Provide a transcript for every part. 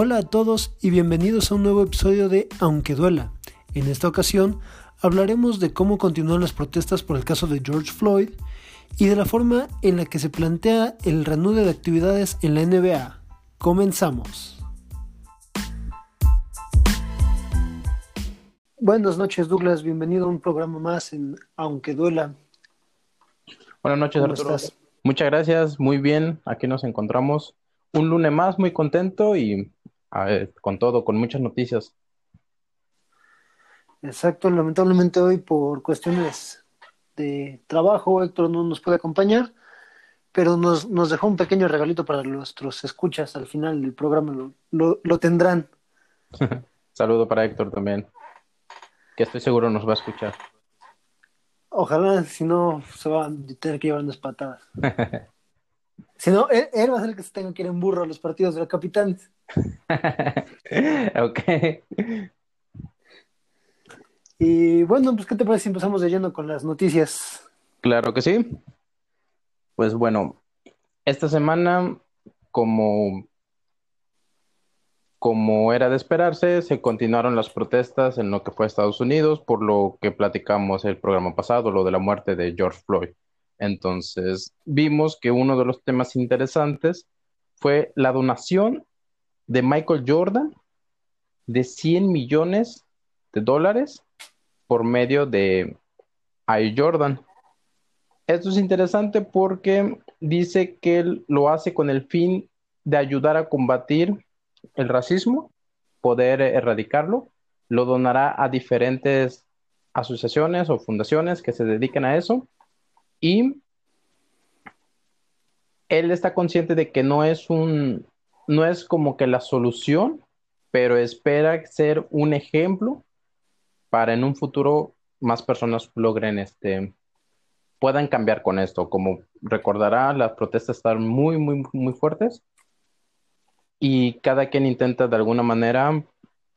Hola a todos y bienvenidos a un nuevo episodio de Aunque duela. En esta ocasión hablaremos de cómo continúan las protestas por el caso de George Floyd y de la forma en la que se plantea el reanudo de actividades en la NBA. Comenzamos. Buenas noches Douglas, bienvenido a un programa más en Aunque duela. Buenas noches Arturo. Muchas gracias, muy bien, aquí nos encontramos un lunes más, muy contento y con todo, con muchas noticias. Exacto, lamentablemente hoy por cuestiones de trabajo Héctor no nos puede acompañar, pero nos, nos dejó un pequeño regalito para nuestros escuchas al final del programa, lo, lo, tendrán. Saludo para Héctor también, que estoy seguro nos va a escuchar. Ojalá, si no, se va a tener que llevar unas patadas. Si no, él, va a ser el que se tenga que ir en burro a los partidos de los capitanes. ok. Y bueno, pues, ¿qué te parece si empezamos de lleno con las noticias? Claro que sí. Pues bueno, esta semana, como, como era de esperarse, se continuaron las protestas en lo que fue Estados Unidos, por lo que platicamos el programa pasado, lo de la muerte de George Floyd. Entonces, vimos que uno de los temas interesantes fue la donación de Michael Jordan de 100 millones de dólares por medio de I. Jordan. Esto es interesante porque dice que él lo hace con el fin de ayudar a combatir el racismo, poder erradicarlo. Lo donará a diferentes asociaciones o fundaciones que se dediquen a eso y él está consciente de que no es un, no es como que la solución, pero espera ser un ejemplo para en un futuro más personas logren este, puedan cambiar con esto. Como recordará, las protestas están muy, muy, muy fuertes y cada quien intenta de alguna manera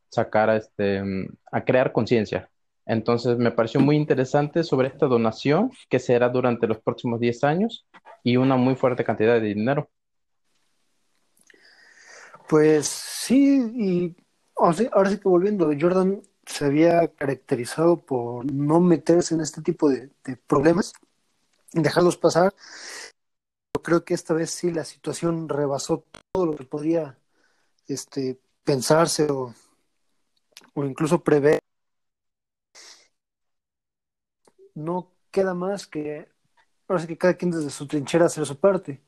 sacar a, este, a crear conciencia. Entonces me pareció muy interesante sobre esta donación que será durante los próximos 10 años y una muy fuerte cantidad de dinero. Pues sí, y ahora sí que volviendo, Jordan se había caracterizado por no meterse en este tipo de, problemas, dejarlos pasar. Yo creo que esta vez sí la situación rebasó todo lo que podía este, pensarse o, o incluso prever no queda más que, ahora que cada quien desde su trinchera hacer su parte.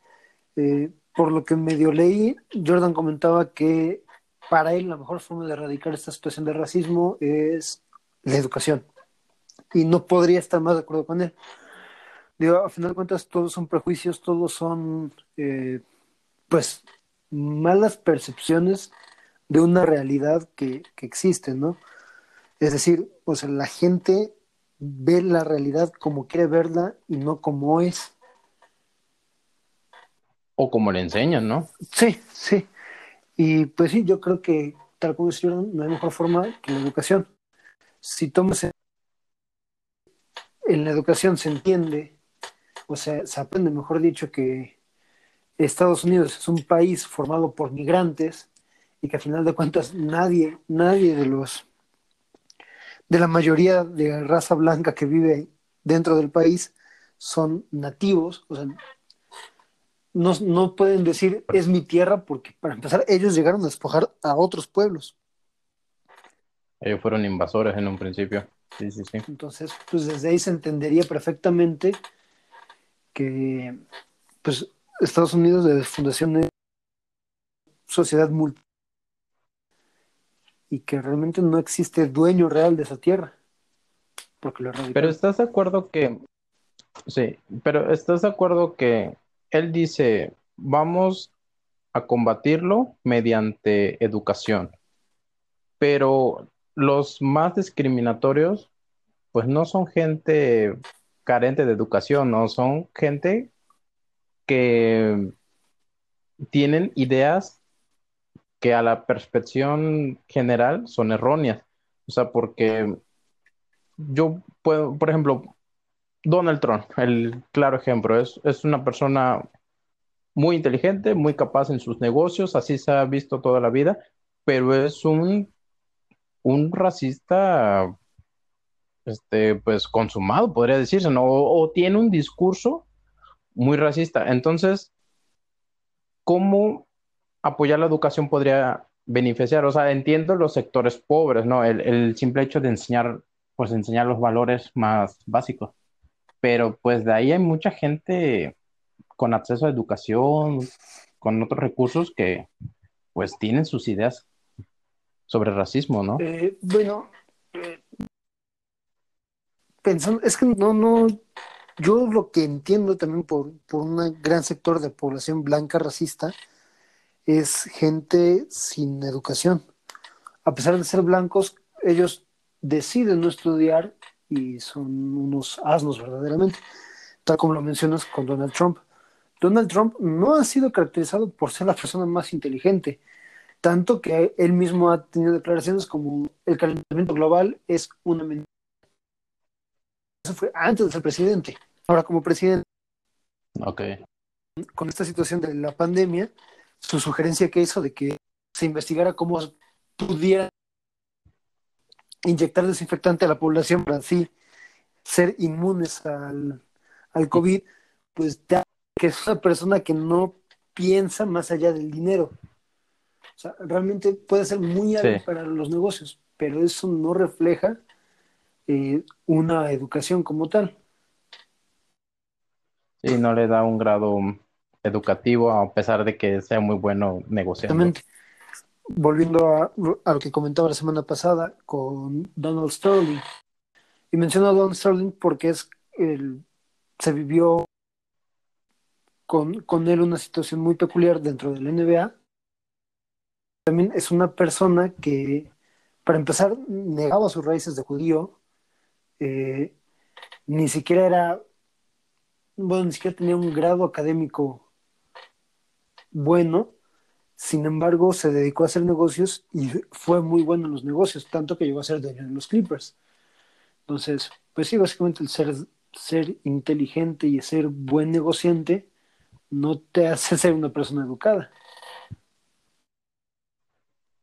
Eh, por lo que medio leí, Jordan comentaba que para él la mejor forma de erradicar esta situación de racismo es la educación. Y no podría estar más de acuerdo con él. Digo, a final de cuentas, todos son prejuicios, todos son, eh, pues, malas percepciones de una realidad que, que existe, ¿no? Es decir, pues la gente ve la realidad como quiere verla y no como es. O como le enseñan, ¿no? Sí, sí. Y pues sí, yo creo que tal como decían, no hay mejor forma que la educación. Si tomas en la educación se entiende, o sea, se aprende, mejor dicho, que Estados Unidos es un país formado por migrantes y que a final de cuentas nadie, nadie de los de la mayoría de raza blanca que vive dentro del país son nativos, o sea, no, pueden decir es mi tierra porque para empezar ellos llegaron a despojar a otros pueblos. Ellos fueron invasores en un principio. Sí, sí, sí. Entonces, pues desde ahí se entendería perfectamente que pues Estados Unidos de fundación de sociedad multi y que realmente no existe dueño real de esa tierra. Porque lo pero estás de acuerdo que, sí, pero estás de acuerdo que él dice, vamos a combatirlo mediante educación, pero los más discriminatorios, pues no son gente carente de educación, no son gente que tienen ideas que a la percepción general son erróneas. O sea, porque yo puedo, por ejemplo, Donald Trump, el claro ejemplo, es, es una persona muy inteligente, muy capaz en sus negocios, así se ha visto toda la vida, pero es un, un racista, este, pues consumado, podría decirse, ¿no? O, tiene un discurso muy racista. Entonces, ¿cómo apoyar la educación podría beneficiar? O sea, entiendo los sectores pobres, ¿no? El, el simple hecho de enseñar, pues enseñar los valores más básicos. Pero pues de ahí hay mucha gente con acceso a educación, con otros recursos que pues tienen sus ideas sobre racismo, ¿no? Eh, bueno, eh, pensando, es que no, no, yo lo que entiendo también por, por un gran sector de población blanca racista es gente sin educación. A pesar de ser blancos, ellos deciden no estudiar y son unos asnos verdaderamente, tal como lo mencionas con Donald Trump. Donald Trump no ha sido caracterizado por ser la persona más inteligente, tanto que él mismo ha tenido declaraciones como el calentamiento global es una mentira. Eso fue antes de ser presidente. Ahora, como presidente, Ok. con esta situación de la pandemia, su sugerencia que hizo de que se investigara cómo pudiera inyectar desinfectante a la población para así ser inmunes al, al COVID, pues ya que es una persona que no piensa más allá del dinero. O sea, realmente puede ser muy hábil Sí. para los negocios, pero eso no refleja eh, una educación como tal. Sí, no le da un grado educativo a pesar de que sea muy bueno negociando. Exactamente. Volviendo a, lo que comentaba la semana pasada con Donald Sterling. Y menciono a Donald Sterling porque es el, se vivió con, con él una situación muy peculiar dentro del NBA. También es una persona que, para empezar, negaba sus raíces de judío. eh, ni siquiera era, bueno, ni siquiera tenía un grado académico bueno. Sin embargo, se dedicó a hacer negocios y fue muy bueno en los negocios, tanto que llegó a ser dueño de los Clippers. Entonces, pues sí, básicamente el ser, ser inteligente y ser buen negociante no te hace ser una persona educada.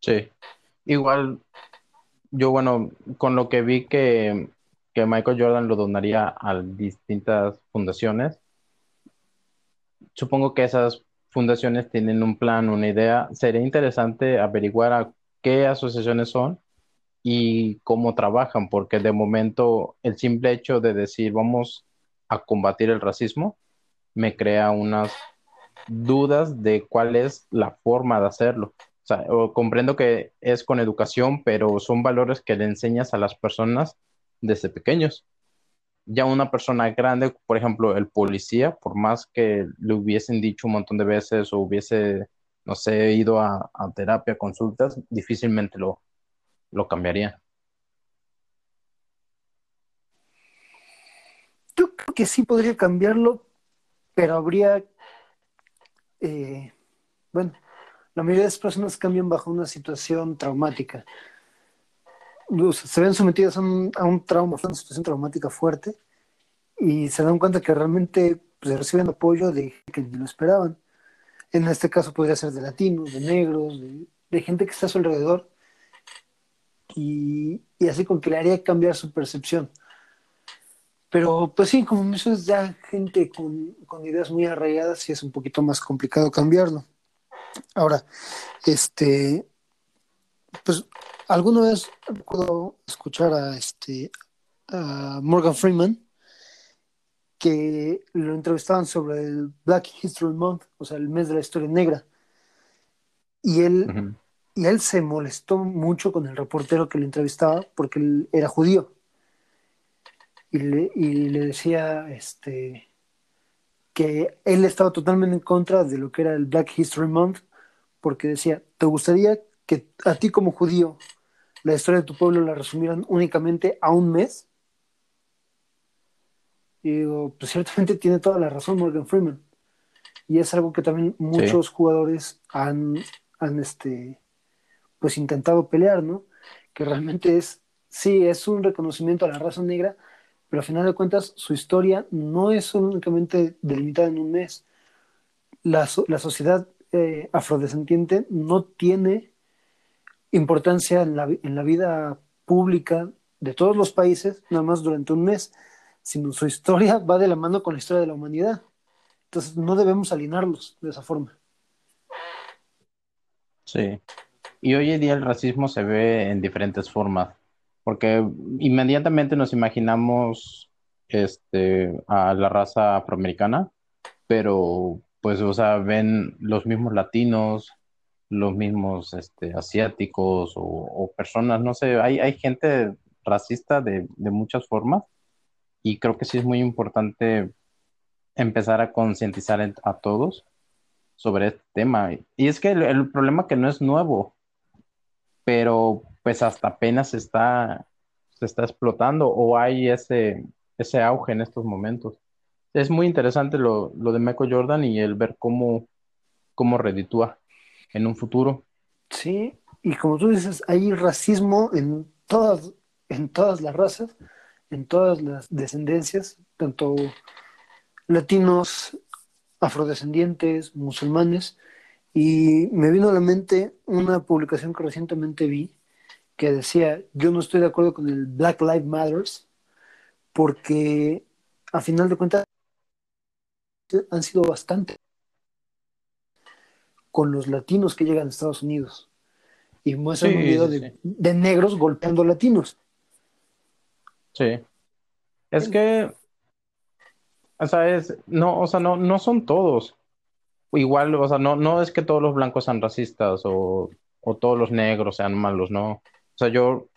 Sí. Igual, yo, bueno, con lo que vi que, que Michael Jordan lo donaría a distintas fundaciones, supongo que esas fundaciones tienen un plan, una idea. Sería interesante averiguar a qué asociaciones son y cómo trabajan, porque de momento el simple hecho de decir vamos a combatir el racismo me crea unas dudas de cuál es la forma de hacerlo. O comprendo que es con educación, pero son valores que le enseñas a las personas desde pequeños. Ya una persona grande, por ejemplo, el policía, por más que le hubiesen dicho un montón de veces o hubiese, no sé, ido a, a terapia, consultas, difícilmente lo, lo cambiaría. Yo creo que sí podría cambiarlo, pero habría, eh, bueno, la mayoría de las personas cambian bajo una situación traumática. Se ven sometidas a un, trauma, a una situación traumática fuerte, y se dan cuenta que realmente pues, reciben apoyo de que ni lo esperaban. En este caso podría ser de latinos, de negros, de, gente que está a su alrededor, y, y así con que le haría cambiar su percepción. Pero pues sí, como eso es ya gente con, con ideas muy arraigadas, sí es un poquito más complicado cambiarlo. Ahora, este, pues alguna vez recuerdo escuchar a este a Morgan Freeman que lo entrevistaban sobre el Black History Month, o sea, el mes de la historia negra. Y él, Ujú. y él se molestó mucho con el reportero que lo entrevistaba porque él era judío. Y le, y le decía este, que él estaba totalmente en contra de lo que era el Black History Month, porque decía, ¿te gustaría que a ti como judío la historia de tu pueblo la resumieran únicamente a un mes? Y digo, pues ciertamente tiene toda la razón Morgan Freeman. Y es algo que también muchos jugadores han, han este, pues intentado pelear, ¿no? Que realmente es, sí, es un reconocimiento a la raza negra, pero al final de cuentas su historia no es únicamente delimitada en un mes. La, la sociedad eh, afrodescendiente no tiene importancia en la, en la vida pública de todos los países, nada más durante un mes, sino su historia va de la mano con la historia de la humanidad. Entonces no debemos alinearlos de esa forma. Sí. Y hoy en día el racismo se ve en diferentes formas, porque inmediatamente nos imaginamos este, a la raza afroamericana, pero pues, o sea, ven los mismos latinos, los mismos este, asiáticos o, personas, no sé, hay, hay gente racista de, de muchas formas y creo que sí es muy importante empezar a concientizar a todos sobre este tema. Y es que el, problema que no es nuevo, pero pues hasta apenas está, se está explotando o hay ese, ese auge en estos momentos. Es muy interesante lo, lo de Michael Jordan y el ver cómo, cómo reditúa en un futuro. Sí, y como tú dices, hay racismo en todas, en todas las razas, en todas las descendencias, tanto latinos, afrodescendientes, musulmanes, y me vino a la mente una publicación que recientemente vi que decía, yo no estoy de acuerdo con el Black Lives Matters, porque a final de cuentas han sido bastante con los latinos que llegan a Estados Unidos y muestran un video de, de, negros golpeando latinos. Sí. Es que o sea, es, no, o sea, no, no son todos. Igual, o sea, no, no es que todos los blancos sean racistas o, o todos los negros sean malos, no. O sea, yo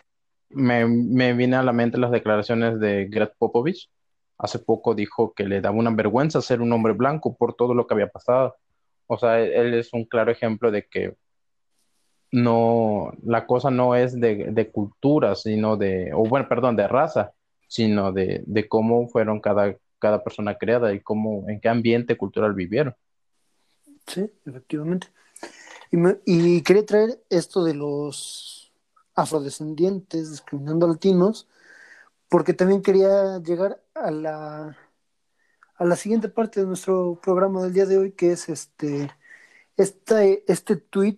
me, me vine a la mente las declaraciones de Greg Popovich. Hace poco dijo que le daba una vergüenza ser un hombre blanco por todo lo que había pasado. O sea, él, es un claro ejemplo de que no, la cosa no es de, de cultura, sino de, o bueno, perdón, de raza, sino de, de cómo fueron cada, cada persona creada y cómo, en qué ambiente cultural vivieron. Sí, efectivamente. Y, quería traer esto de los afrodescendientes discriminando a latinos, porque también quería llegar a la, a la siguiente parte de nuestro programa del día de hoy, que es este, este, este tweet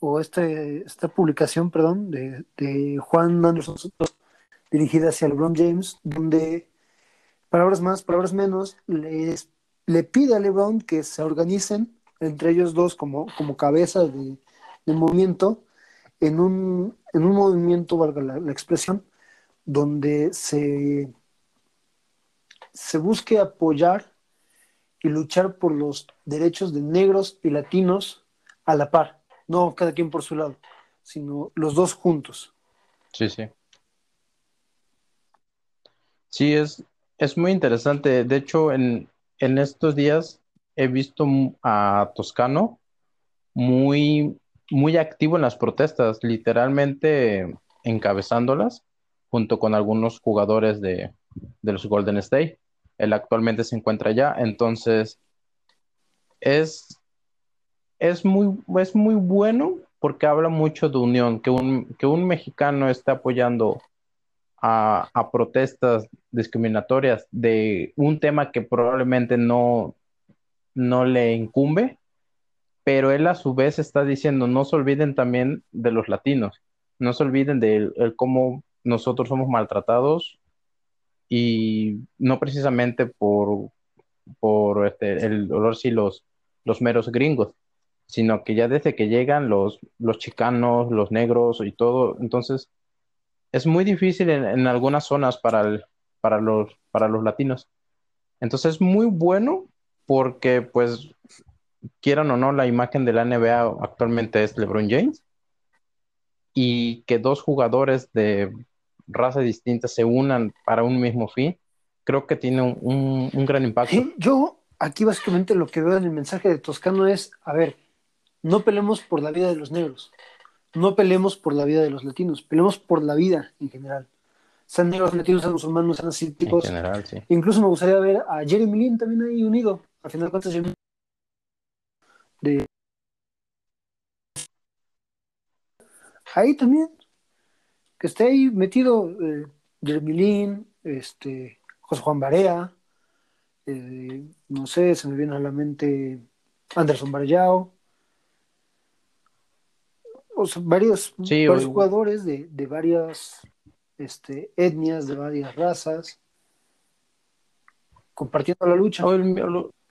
o este, esta publicación, perdón, de, de Juan Anderson dirigida hacia LeBron James, donde palabras más, palabras menos, les, le pide a LeBron que se organicen entre ellos dos como, como cabezas de, movimiento en un, en un movimiento, valga la, expresión, donde se, se busque apoyar y luchar por los derechos de negros y latinos a la par, no cada quien por su lado, sino los dos juntos. Sí, sí. Sí, es, es muy interesante. De hecho, en, estos días he visto a Toscano muy, muy activo en las protestas, literalmente encabezándolas junto con algunos jugadores de, los Golden State. Él actualmente se encuentra allá, entonces es, es, muy, es muy bueno porque habla mucho de unión, que un, que un mexicano esté apoyando a, protestas discriminatorias de un tema que probablemente no, no le incumbe, pero él a su vez está diciendo, no se olviden también de los latinos, no se olviden de cómo nosotros somos maltratados y no precisamente por, por este, el dolor si los, los meros gringos, sino que ya desde que llegan los, los chicanos, los negros y todo, entonces es muy difícil en, algunas zonas para, para, los, para los latinos. Entonces es muy bueno porque, pues, quieran o no, la imagen de la NBA actualmente es LeBron James y que dos jugadores de raza distinta se unan para un mismo fin, creo que tiene un, un gran impacto. yo aquí básicamente lo que veo en el mensaje de Toscano es, a ver, no peleemos por la vida de los negros, no peleemos por la vida de los latinos, peleemos por la vida en general. Sean negros, latinos, sean musulmanes, sean asiáticos. En general, sí. Incluso me gustaría ver a Jeremy Lin también ahí unido. Al final de cuentas, de... Ahí también. Que esté ahí metido eh, Jeremy Lin, este, José Juan Barea, eh, no sé, se me viene a la mente Anderson Barallao varios, jugadores de, varias este, etnias, de varias razas, compartiendo la lucha. O,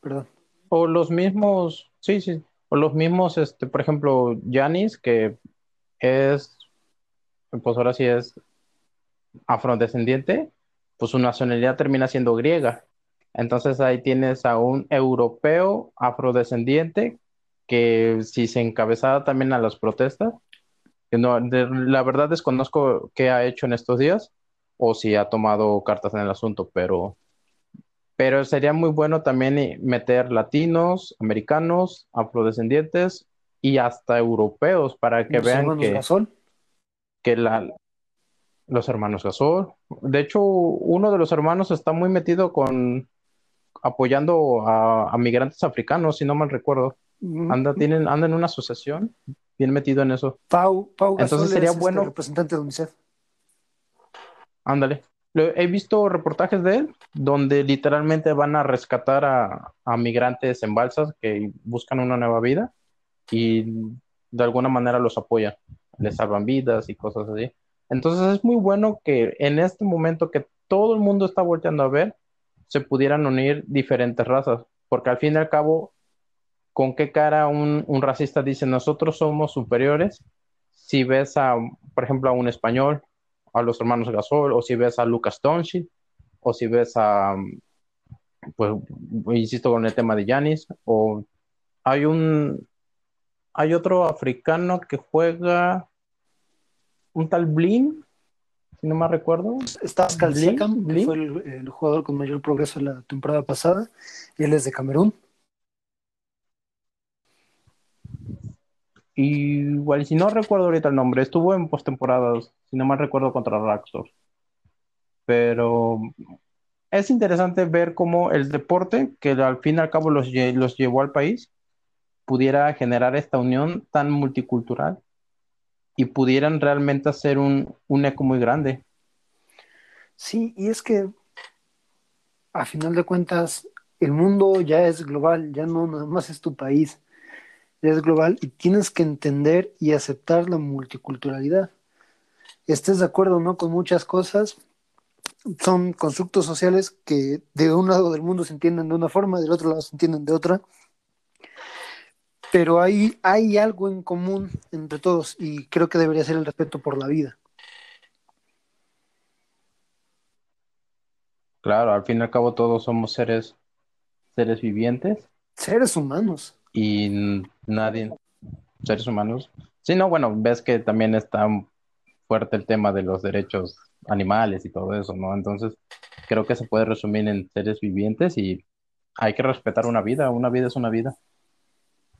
Perdón. o los mismos, sí, sí, o los mismos, este, por ejemplo, Janis, que es, pues ahora sí es afrodescendiente, pues su nacionalidad termina siendo griega. Entonces ahí tienes a un europeo afrodescendiente que si se encabezaba también a las protestas, que no, la verdad desconozco qué ha hecho en estos días o si ha tomado cartas en el asunto, pero, pero sería muy bueno también meter latinos, americanos, afrodescendientes y hasta europeos para que vean que, que la, los hermanos Gasol. De hecho, uno de los hermanos está muy metido con apoyando a, migrantes africanos, si no mal recuerdo. Anda, tienen, anda en una asociación, bien metido en eso. Pau, Pau Gasol Entonces sería este bueno. representante de UNICEF. Ándale. He visto reportajes de él donde literalmente van a rescatar a, a migrantes en balsas que buscan una nueva vida y de alguna manera los apoya, les salvan vidas y cosas así. Entonces es muy bueno que en este momento que todo el mundo está volteando a ver, se pudieran unir diferentes razas, porque al fin y al cabo, ¿con qué cara un, racista dice nosotros somos superiores? Si ves a, por ejemplo, a un español, a los hermanos Gasol, o si ves a Lucas Tonchi, o si ves a, pues, insisto con el tema de Yanis, o hay un, hay otro africano que juega, un tal Blin, si no me recuerdo. Está Pascal fue el, jugador con mayor progreso en la temporada pasada, y él es de Camerún. Y igual, si no recuerdo ahorita el nombre, estuvo en postemporadas, si no me recuerdo, contra Raxor. Pero es interesante ver cómo el deporte, que al fin y al cabo los, los llevó al país, pudiera generar esta unión tan multicultural y pudieran realmente hacer un, eco muy grande. Sí, y es que a final de cuentas el mundo ya es global, ya no nada más es tu país, ya es global y tienes que entender y aceptar la multiculturalidad. Estés de acuerdo o no con muchas cosas, son constructos sociales que de un lado del mundo se entienden de una forma, del otro lado se entienden de otra, pero hay, hay algo en común entre todos y creo que debería ser el respeto por la vida. Claro, al fin y al cabo todos somos seres, seres vivientes. Seres humanos. Y nadie, seres humanos. Sí, no, bueno, ves que también está fuerte el tema de los derechos animales y todo eso, ¿no? Entonces, creo que se puede resumir en seres vivientes y hay que respetar una vida, una vida es una vida.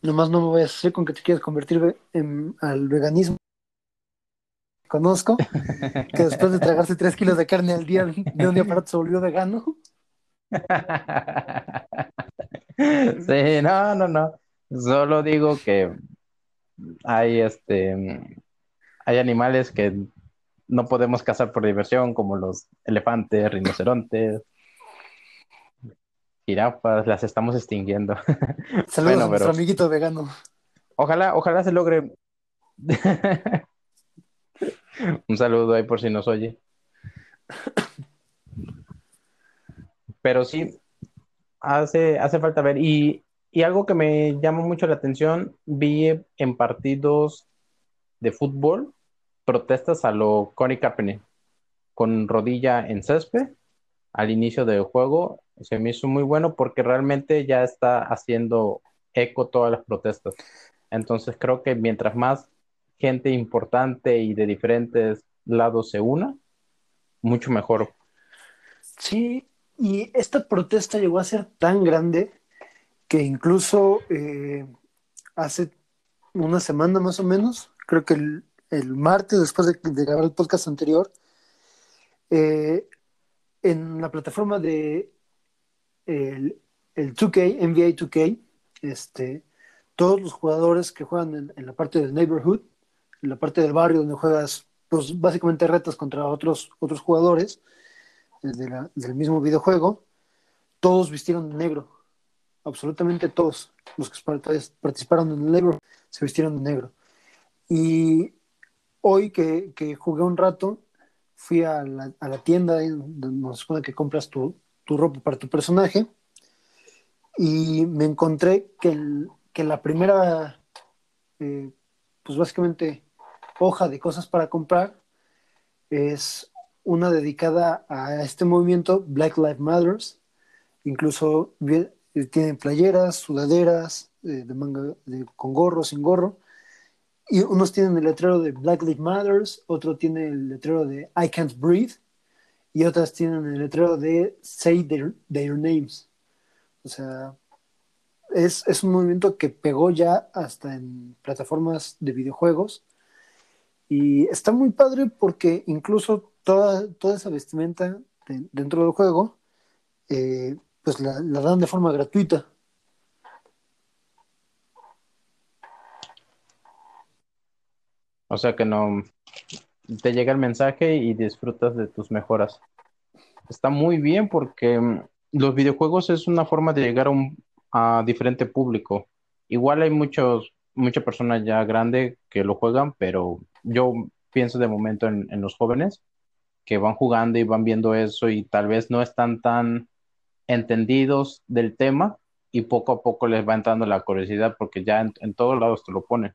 Nomás no me voy a hacer con que te quieras convertir en, al veganismo. Conozco que después de tragarse tres kilos de carne al día, de un día para otro se volvió vegano. Sí, no, no, no. Solo digo que hay este hay animales que no podemos cazar por diversión, como los elefantes, rinocerontes, jirafas, las estamos extinguiendo. Saludos a nuestro amiguito vegano. Ojalá, ojalá se logre. Un saludo ahí por si nos oye. Pero sí, hace, hace falta ver. Y, algo que me llama mucho la atención, vi en partidos de fútbol protestas a lo Connie Kaepernick con rodilla en césped al inicio del juego se me hizo muy bueno porque realmente ya está haciendo eco todas las protestas. Entonces creo que mientras más gente importante y de diferentes lados se una, mucho mejor. Sí, y esta protesta llegó a ser tan grande que incluso eh, hace una semana más o menos, creo que el, martes después de, grabar el podcast anterior, eh, en la plataforma de el, el 2K, NBA 2K, este, todos los jugadores que juegan en, la parte del neighborhood, en la parte del barrio donde juegas, pues básicamente retas contra otros, otros jugadores del mismo videojuego, todos vistieron de negro, absolutamente todos los que participaron en el neighborhood se vistieron de negro. Y hoy que, que jugué un rato, fui a la, a la tienda donde nos supone que compras tu, tu, ropa para tu personaje y me encontré que, el, que la primera, eh, pues básicamente, hoja de cosas para comprar es una dedicada a este movimiento, Black Lives Matters. Incluso tienen playeras, sudaderas, eh, de manga con gorro, sin gorro. Y unos tienen el letrero de Black Lives Matters, otro tiene el letrero de I Can't Breathe, y otras tienen el letrero de Say Their, Names. O sea, es, es, un movimiento que pegó ya hasta en plataformas de videojuegos. Y está muy padre porque incluso toda, toda esa vestimenta de, dentro del juego, eh, pues la, dan de forma gratuita. O sea que no te llega el mensaje y disfrutas de tus mejoras. Está muy bien porque mm, los videojuegos es una forma de llegar a un a diferente público. Igual hay muchos, muchas personas ya grandes que lo juegan, pero yo pienso de momento en, los jóvenes que van jugando y van viendo eso y tal vez no están tan entendidos del tema y poco a poco les va entrando la curiosidad porque ya en, en todos lados te lo ponen.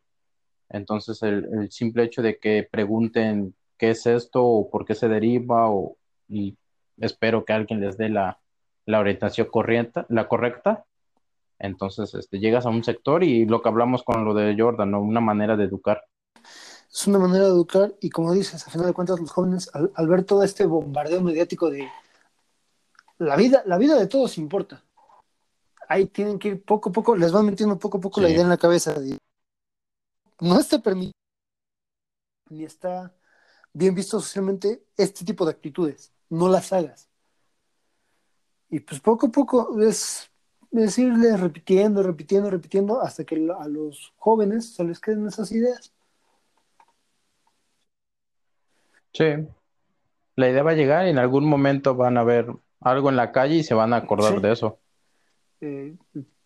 Entonces el, el, simple hecho de que pregunten qué es esto o por qué se deriva o, y espero que alguien les dé la, la orientación corriente, la correcta. Entonces este, llegas a un sector y lo que hablamos con lo de Jordan, ¿no? una manera de educar. Es una manera de educar y como dices, a final de cuentas los jóvenes al, al ver todo este bombardeo mediático de la vida, la vida de todos importa. Ahí tienen que ir poco a poco, les van metiendo poco a poco sí. la idea en la cabeza. De, no está permitido ni está bien visto socialmente este tipo de actitudes. No las hagas. Y pues poco a poco es decirles repitiendo, repitiendo, repitiendo, hasta que a los jóvenes se les queden esas ideas. Sí. La idea va a llegar y en algún momento van a ver algo en la calle y se van a acordar sí. de eso. Eh,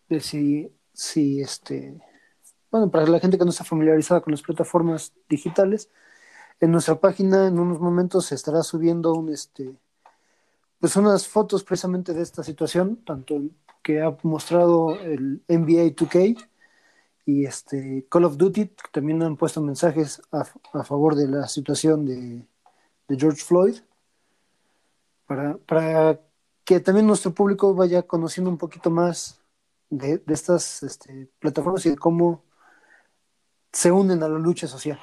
de si, si este bueno, para la gente que no está familiarizada con las plataformas digitales, en nuestra página en unos momentos se estará subiendo un este pues unas fotos precisamente de esta situación, tanto que ha mostrado el NBA 2K y este Call of Duty, que también han puesto mensajes a, a favor de la situación de, George Floyd, para, para, que también nuestro público vaya conociendo un poquito más de, de estas este, plataformas y de cómo se unen a la lucha social.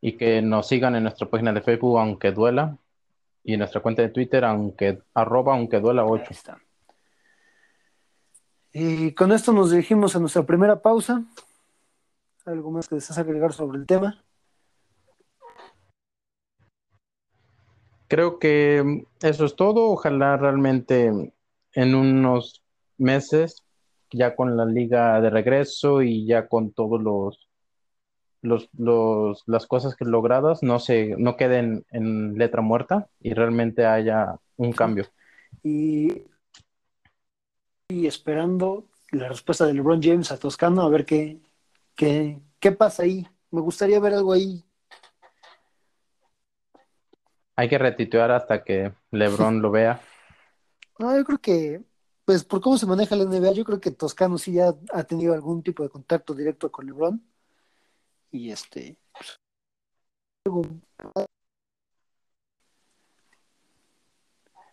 Y que nos sigan en nuestra página de Facebook, aunque duela, y en nuestra cuenta de Twitter, aunque arroba, aunque duela 8. Ahí está. Y con esto nos dirigimos a nuestra primera pausa. ¿Algo más que deseas agregar sobre el tema? Creo que eso es todo. Ojalá realmente en unos meses ya con la liga de regreso y ya con todos los, los, los las cosas que logradas no se no queden en letra muerta y realmente haya un cambio. Y, y esperando la respuesta de LeBron James a Toscano a ver qué, qué, qué pasa ahí. Me gustaría ver algo ahí. Hay que retituar hasta que LeBron lo vea. No, yo creo que pues por cómo se maneja la NBA, yo creo que Toscano sí ya ha tenido algún tipo de contacto directo con LeBron. Y este.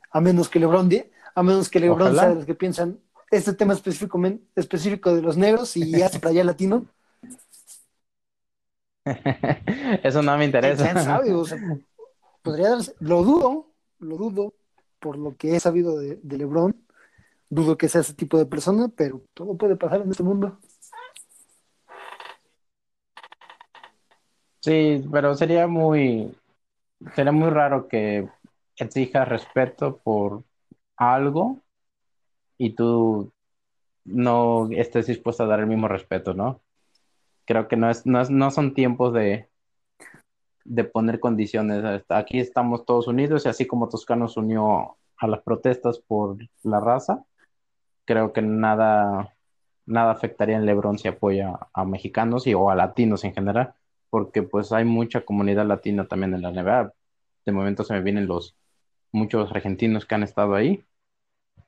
A menos que LeBron, a menos que LeBron Ojalá. sea de los que piensan este tema específico, específico de los negros y ya para allá latino. Eso no me interesa. ¿Quién sabe? O sea, podría darse, lo dudo, lo dudo, por lo que he sabido de, de LeBron dudo que sea ese tipo de persona, pero todo puede pasar en este mundo. Sí, pero sería muy, sería muy raro que exijas respeto por algo y tú no estés dispuesto a dar el mismo respeto, ¿no? Creo que no es, no, es, no son tiempos de, de poner condiciones. Aquí estamos todos unidos y así como Toscano se unió a las protestas por la raza, creo que nada, nada afectaría en LeBron si apoya a mexicanos y, o a latinos en general, porque pues hay mucha comunidad latina también en la NBA. De momento se me vienen los muchos argentinos que han estado ahí.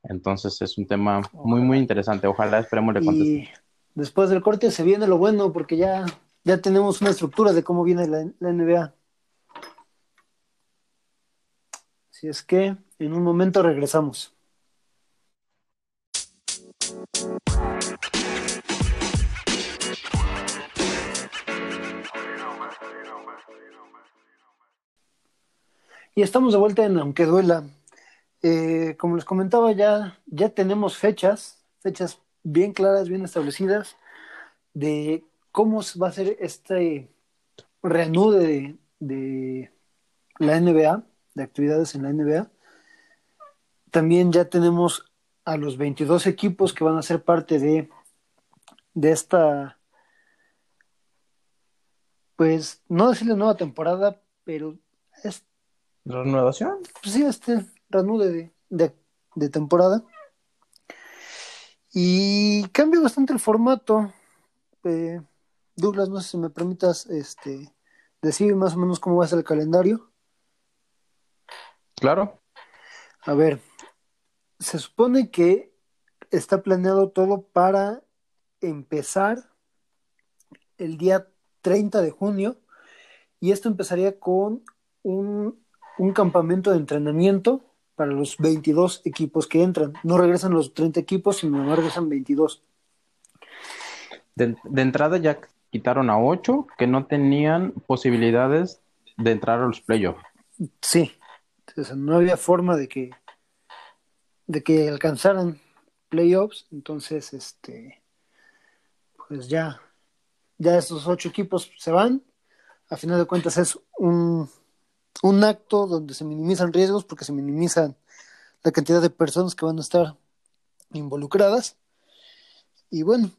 Entonces es un tema muy, muy interesante. Ojalá esperemos le conteste. Y después del corte se viene lo bueno, porque ya, ya tenemos una estructura de cómo viene la, la NBA. Así es que en un momento regresamos. Y estamos de vuelta en Aunque Duela. Eh, como les comentaba, ya, ya tenemos fechas, fechas bien claras, bien establecidas, de cómo va a ser este reanude de, de la NBA, de actividades en la NBA. También ya tenemos a los 22 equipos que van a ser parte de, de esta, pues, no decirle nueva temporada, pero es ¿Reanudación? pues sí, este reanude de, de, de temporada. Y cambia bastante el formato. Eh, Douglas, no sé si me permitas este, decir más o menos cómo va a ser el calendario. Claro. A ver, se supone que está planeado todo para empezar el día 30 de junio y esto empezaría con un, un campamento de entrenamiento para los 22 equipos que entran. No regresan los 30 equipos, sino regresan 22. De, de entrada ya quitaron a 8 que no tenían posibilidades de entrar a los playoffs. Sí, sea, no había forma de que de que alcanzaran playoffs, entonces este pues ya ya estos ocho equipos se van. A final de cuentas es un, un acto donde se minimizan riesgos porque se minimizan la cantidad de personas que van a estar involucradas. Y bueno,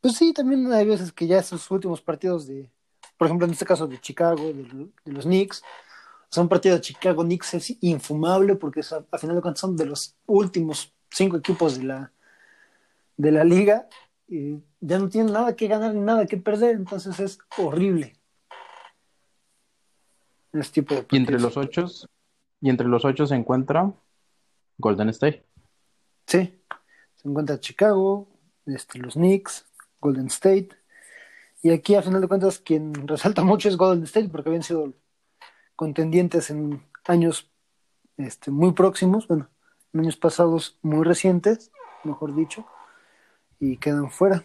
pues sí, también hay veces que ya esos últimos partidos de, por ejemplo, en este caso de Chicago, de, los Knicks, o sea, un partido de Chicago Knicks es infumable porque es, a, a, final de cuentas son de los últimos cinco equipos de la, de la liga y ya no tienen nada que ganar ni nada que perder, entonces es horrible. Tipo de y entre los ocho, y entre los ocho se encuentra Golden State. Sí, se encuentra Chicago, este, los Knicks, Golden State. Y aquí, a final de cuentas, quien resalta mucho es Golden State, porque habían sido contendientes en años este, muy próximos, bueno, en años pasados muy recientes, mejor dicho, y quedan fuera.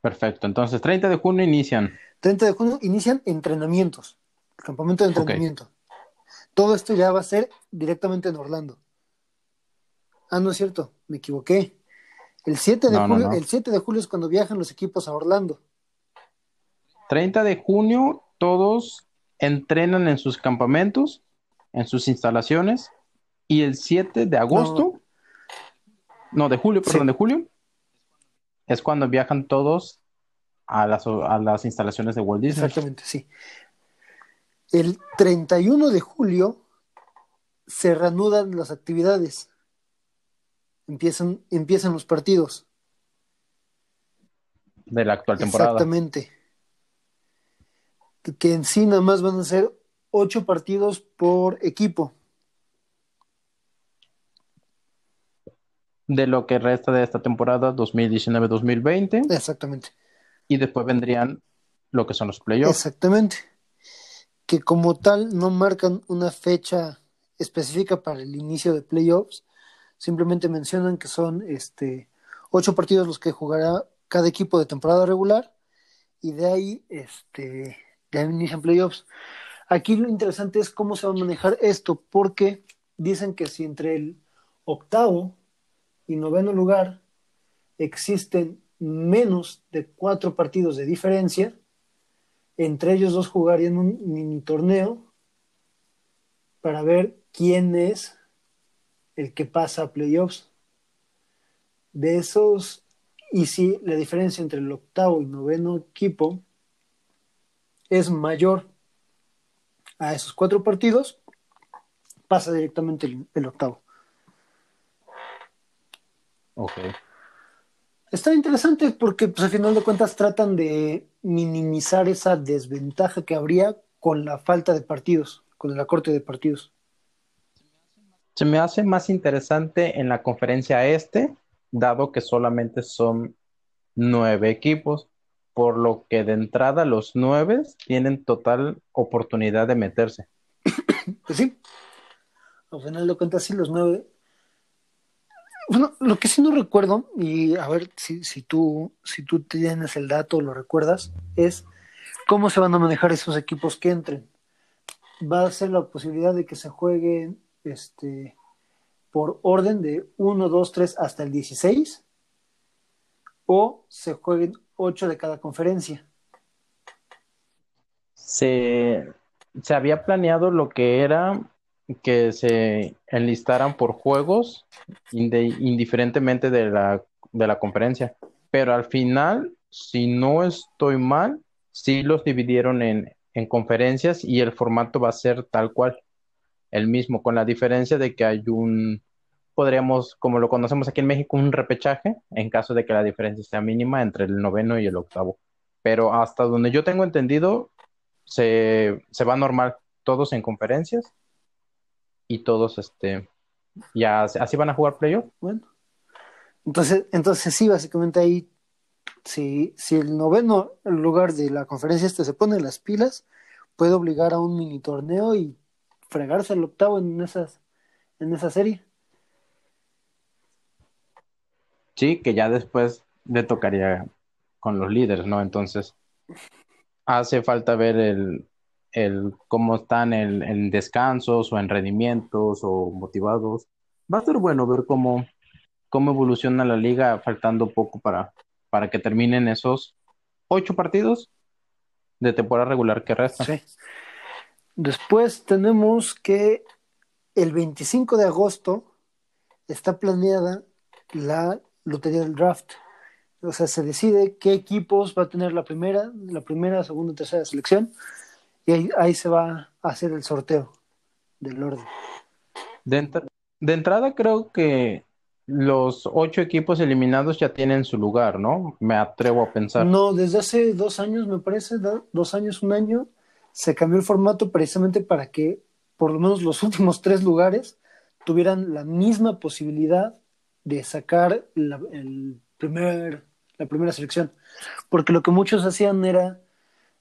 Perfecto, entonces 30 de junio inician. 30 de junio inician entrenamientos, el campamento de entrenamiento. Okay. Todo esto ya va a ser directamente en Orlando. Ah, no es cierto, me equivoqué. El 7 de, no, julio, no, no. El 7 de julio es cuando viajan los equipos a Orlando. 30 de junio, todos entrenan en sus campamentos, en sus instalaciones, y el 7 de agosto, no, de julio, perdón, sí. de julio, es cuando viajan todos a las, a las instalaciones de Walt Disney. Exactamente, sí. El 31 de julio se reanudan las actividades. Empiezan, empiezan los partidos. De la actual temporada. Exactamente. Que en sí nada más van a ser ocho partidos por equipo. De lo que resta de esta temporada 2019-2020. Exactamente. Y después vendrían lo que son los playoffs. Exactamente. Que como tal no marcan una fecha específica para el inicio de playoffs, simplemente mencionan que son este ocho partidos los que jugará cada equipo de temporada regular y de ahí este ya inician playoffs. Aquí lo interesante es cómo se va a manejar esto, porque dicen que si entre el octavo y noveno lugar existen menos de cuatro partidos de diferencia, entre ellos dos jugarían un mini torneo para ver quién es el que pasa a playoffs. De esos, y si la diferencia entre el octavo y noveno equipo es mayor a esos cuatro partidos, pasa directamente el, el octavo. Ok. Está interesante porque pues, al final de cuentas tratan de minimizar esa desventaja que habría con la falta de partidos, con el acorte de partidos. Se me hace más interesante en la conferencia este, dado que solamente son nueve equipos, por lo que de entrada los nueve tienen total oportunidad de meterse. Pues sí, al final de cuentas sí los nueve. Bueno, lo que sí no recuerdo, y a ver si, si, tú, si tú tienes el dato lo recuerdas, es cómo se van a manejar esos equipos que entren. Va a ser la posibilidad de que se jueguen este, por orden de 1, 2, 3 hasta el 16 o se jueguen 8 de cada conferencia. Se, se había planeado lo que era que se enlistaran por juegos indiferentemente de la, de la conferencia. Pero al final, si no estoy mal, sí los dividieron en, en conferencias y el formato va a ser tal cual, el mismo, con la diferencia de que hay un, podríamos, como lo conocemos aquí en México, un repechaje en caso de que la diferencia sea mínima entre el noveno y el octavo. Pero hasta donde yo tengo entendido, se, se va normal, todos en conferencias y todos, este, ya así van a jugar playoff. Bueno, entonces, entonces sí, básicamente ahí, si, si el noveno lugar de la conferencia este se pone las pilas, puede obligar a un mini torneo y fregarse el octavo en esas, en esa serie. Sí, que ya después le tocaría con los líderes, ¿no? Entonces, hace falta ver el, el cómo están en, descansos o en rendimientos o motivados. Va a ser bueno ver cómo, cómo evoluciona la liga faltando poco para, para que terminen esos ocho partidos de temporada regular que restan. Sí. Después tenemos que el 25 de agosto está planeada la lotería del draft. O sea, se decide qué equipos va a tener la primera, la primera, segunda, tercera selección y ahí, se va a hacer el sorteo del orden. De, entrada creo que los ocho equipos eliminados ya tienen su lugar, ¿no? Me atrevo a pensar. No, desde hace dos años, me parece, dos años, un año, se cambió el formato precisamente para que por lo menos los últimos tres lugares tuvieran la misma posibilidad de sacar la, el primer, la primera selección. Porque lo que muchos hacían era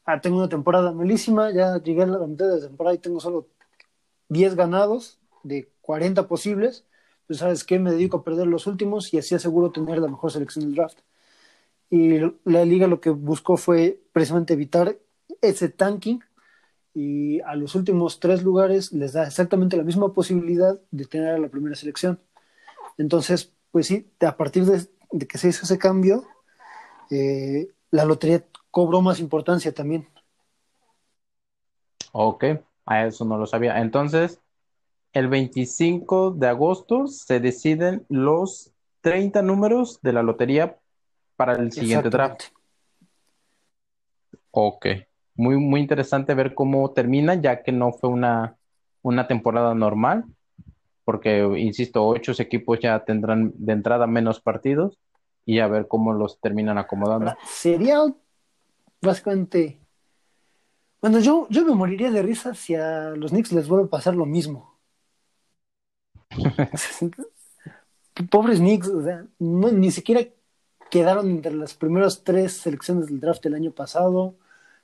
ah, tengo una temporada malísima, ya llegué a la mitad de la temporada y tengo solo 10 ganados de 40 posibles, pues sabes qué, me dedico a perder los últimos y así aseguro tener la mejor selección del draft. Y la liga lo que buscó fue precisamente evitar ese tanking y a los últimos tres lugares les da exactamente la misma posibilidad de tener a la primera selección. Entonces, pues sí, a partir de, que se hizo ese cambio, eh, la lotería cobró más importancia también. Ok, a eso no lo sabía. Entonces, el 25 de agosto se deciden los 30 números de la lotería para el siguiente draft. Ok, muy, muy interesante ver cómo termina, ya que no fue una, una temporada normal, porque, insisto, ocho equipos ya tendrán de entrada menos partidos y a ver cómo los terminan acomodando. Sería básicamente. Bueno, yo, yo me moriría de risa si a los Knicks les vuelve a pasar lo mismo. Pobres Knicks, o sea, ni siquiera quedaron entre las primeras tres selecciones del draft del año pasado.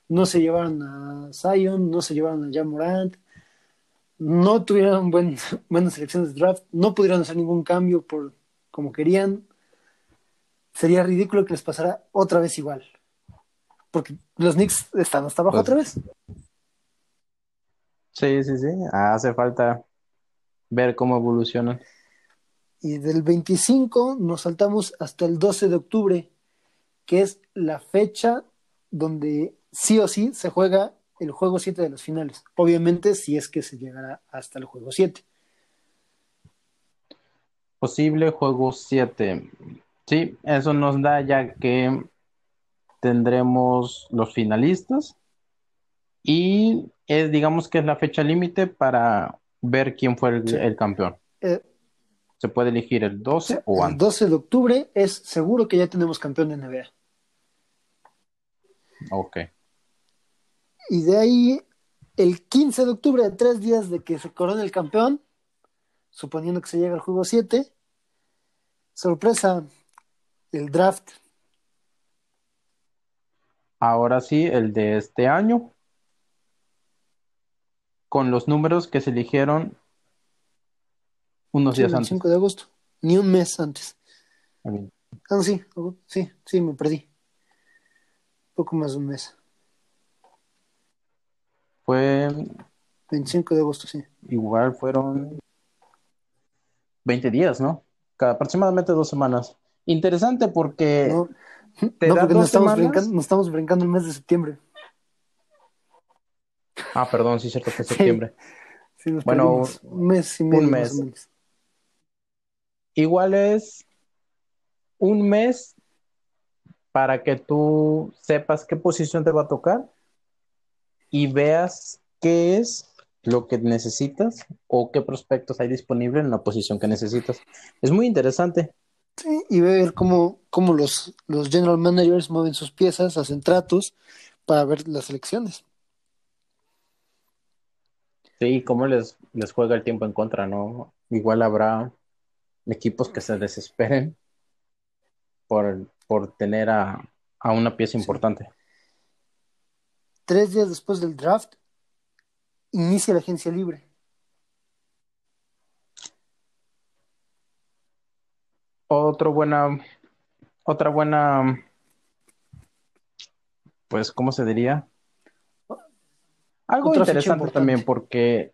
No se llevaron a Zion, no se llevaron a Jan Morant, no tuvieron buen, buenas selecciones de draft, no pudieron hacer ningún cambio por como querían. Sería ridículo que les pasara otra vez igual porque los Knicks están hasta abajo otra vez. Sí, sí, sí. Hace falta ver cómo evolucionan. Y del 25 nos saltamos hasta el 12 de octubre, que es la fecha donde sí o sí se juega el juego 7 de las finales. Obviamente, si es que se llegará hasta el juego 7. Posible juego 7. Sí, eso nos da ya que tendremos los finalistas y es, digamos que es la fecha límite para ver quién fue el, campeón. Eh, ¿Se puede elegir el 12 o antes? El 12 de octubre es seguro que ya tenemos campeón de NBA. Ok. Y de ahí, el 15 de octubre, a tres días de que se corone el campeón, suponiendo que se llega al juego 7, sorpresa, el draft. Ahora sí, el de este año, con los números que se eligieron unos días antes. 5 de agosto, ni un mes antes. Ah, sí, sí, sí, me perdí. Poco más de un mes. Fue 25 de agosto, sí. Igual fueron 20 días, ¿no? Cada, aproximadamente dos semanas. Interesante porque. No, porque nos estamos, brincando, nos estamos brincando el mes de septiembre. Ah, perdón, sí, cierto que es septiembre. Sí, bueno, un mes y medio. Un mes. Igual es un mes para que tú sepas qué posición te va a tocar y veas qué es lo que necesitas o qué prospectos hay disponibles en la posición que necesitas. Es muy interesante. Sí, y ver cómo, cómo los, los general managers mueven sus piezas, hacen tratos para ver las elecciones. Sí, cómo les, les juega el tiempo en contra, ¿no? Igual habrá equipos que se desesperen por, por tener a, una pieza importante. Tres días después del draft, inicia la agencia libre. Otro buena, otra buena, pues, ¿cómo se diría? Algo interesante también porque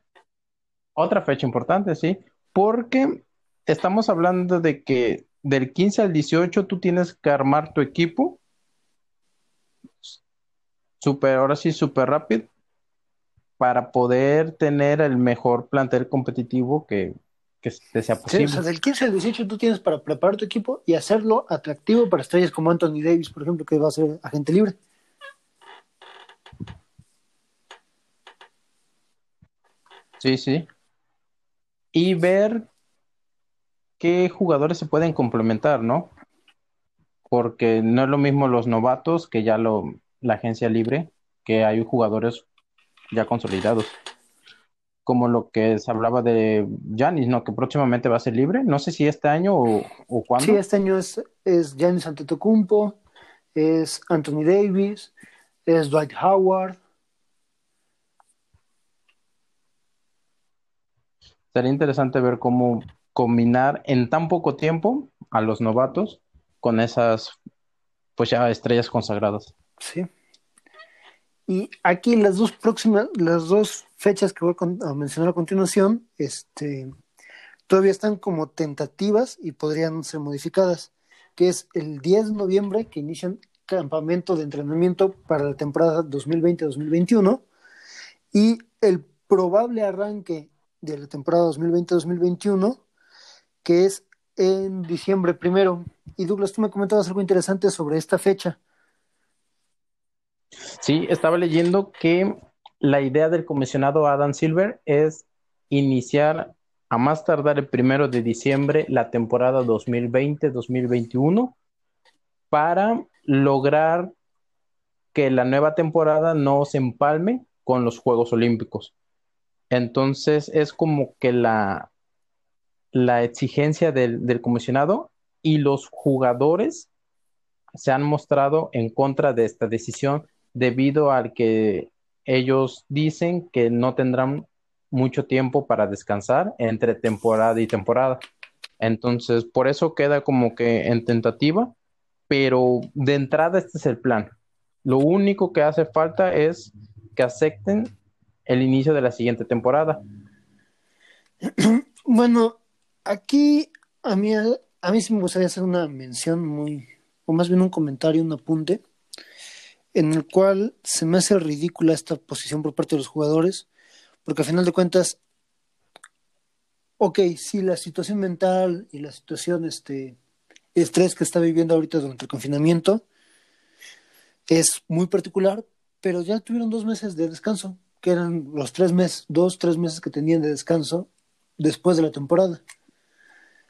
otra fecha importante, sí, porque estamos hablando de que del 15 al 18 tú tienes que armar tu equipo. Super, ahora sí, súper rápido para poder tener el mejor plantel competitivo que, que sea posible. Sí, o sea, del 15 al 18 tú tienes para preparar tu equipo y hacerlo atractivo para estrellas como Anthony Davis, por ejemplo, que va a ser agente libre. Sí, sí. Y ver qué jugadores se pueden complementar, ¿no? Porque no es lo mismo los novatos que ya lo, la agencia libre, que hay jugadores ya consolidados. Como lo que se hablaba de Janis, ¿no? Que próximamente va a ser libre. No sé si este año o, o cuándo. Sí, este año es, es Giannis Antetokounmpo, es Anthony Davis, es Dwight Howard. Sería interesante ver cómo combinar en tan poco tiempo a los novatos con esas, pues ya estrellas consagradas. Sí. Y aquí las dos próximas, las dos fechas que voy a mencionar a continuación, este, todavía están como tentativas y podrían ser modificadas, que es el 10 de noviembre que inician campamento de entrenamiento para la temporada 2020-2021 y el probable arranque de la temporada 2020-2021 que es en diciembre primero. Y Douglas, tú me comentabas algo interesante sobre esta fecha. Sí, estaba leyendo que la idea del comisionado Adam Silver es iniciar a más tardar el primero de diciembre la temporada 2020-2021 para lograr que la nueva temporada no se empalme con los Juegos Olímpicos. Entonces es como que la, la exigencia del, comisionado y los jugadores se han mostrado en contra de esta decisión debido al que ellos dicen que no tendrán mucho tiempo para descansar entre temporada y temporada. Entonces, por eso queda como que en tentativa, pero de entrada este es el plan. Lo único que hace falta es que acepten el inicio de la siguiente temporada. Bueno, Aquí a mí, a mí sí me gustaría hacer una mención muy, o más bien un comentario, un apunte, en el cual se me hace ridícula esta posición por parte de los jugadores, porque al final de cuentas, ok, si la situación mental y la situación, este, estrés que está viviendo ahorita durante el confinamiento es muy particular, pero ya tuvieron dos meses de descanso, que eran los tres meses, dos, tres meses que tenían de descanso después de la temporada.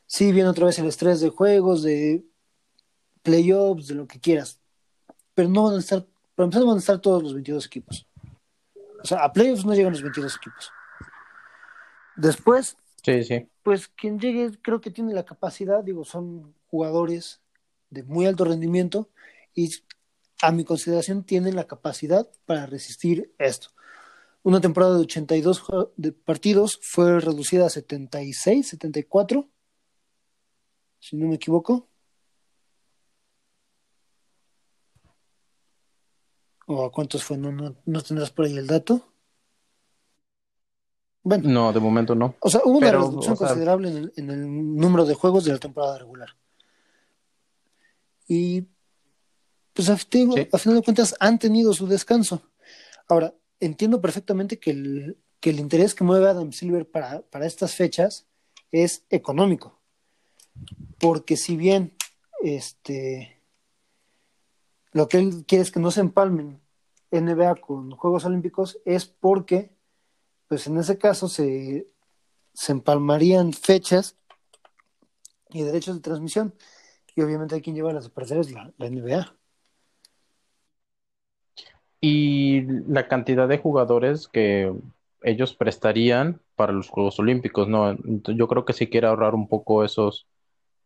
Sí, viene otra vez el estrés de juegos, de playoffs, de lo que quieras. Pero no van a estar, para empezar, van a estar todos los 22 equipos. O sea, a playoffs no llegan los 22 equipos. Después, Sí, sí. pues quien llegue creo que tiene la capacidad, digo, son jugadores de muy alto rendimiento y a mi consideración tienen la capacidad para resistir esto. Una temporada de 82 jue- de partidos fue reducida a 76, 74, si no me equivoco. ¿O a cuántos fue? No, no, no tendrás por ahí el dato. Bueno, No, de momento no. o sea, hubo una reducción o sea- considerable en el, en el número de juegos de la temporada regular. Y pues a, fin- Sí. a final de cuentas han tenido su descanso. Ahora, entiendo perfectamente que el, que el interés que mueve Adam Silver para, para estas fechas es económico. Porque si bien este lo que él quiere es que no se empalmen NBA con Juegos Olímpicos, es porque, pues en ese caso, se, se empalmarían fechas y derechos de transmisión. Y obviamente hay quien lleva las de perder es la, la NBA. Y la cantidad de jugadores que ellos prestarían para los Juegos Olímpicos, ¿no? Yo creo que sí quiere ahorrar un poco esos,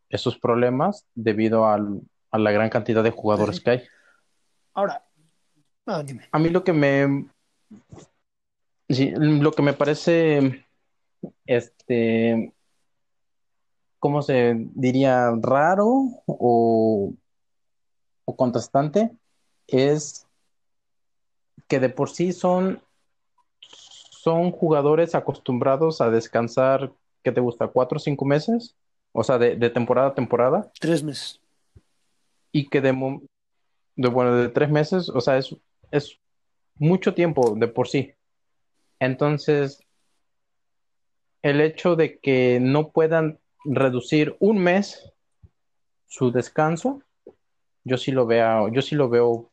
esos problemas debido al- a la gran cantidad de jugadores que hay. Ahora, ah, dime. A mí lo que me, sí, lo que me parece, este, ¿cómo se diría? Raro o, o contrastante es que de por sí son, son jugadores acostumbrados a descansar, ¿qué te gusta? ¿Cuatro o cinco meses? O sea, de, de temporada a temporada. Tres meses. Y que de, de, bueno, de tres meses, o sea, es, es mucho tiempo de por sí. Entonces, el hecho de que no puedan reducir un mes su descanso, yo sí lo veo, yo sí lo veo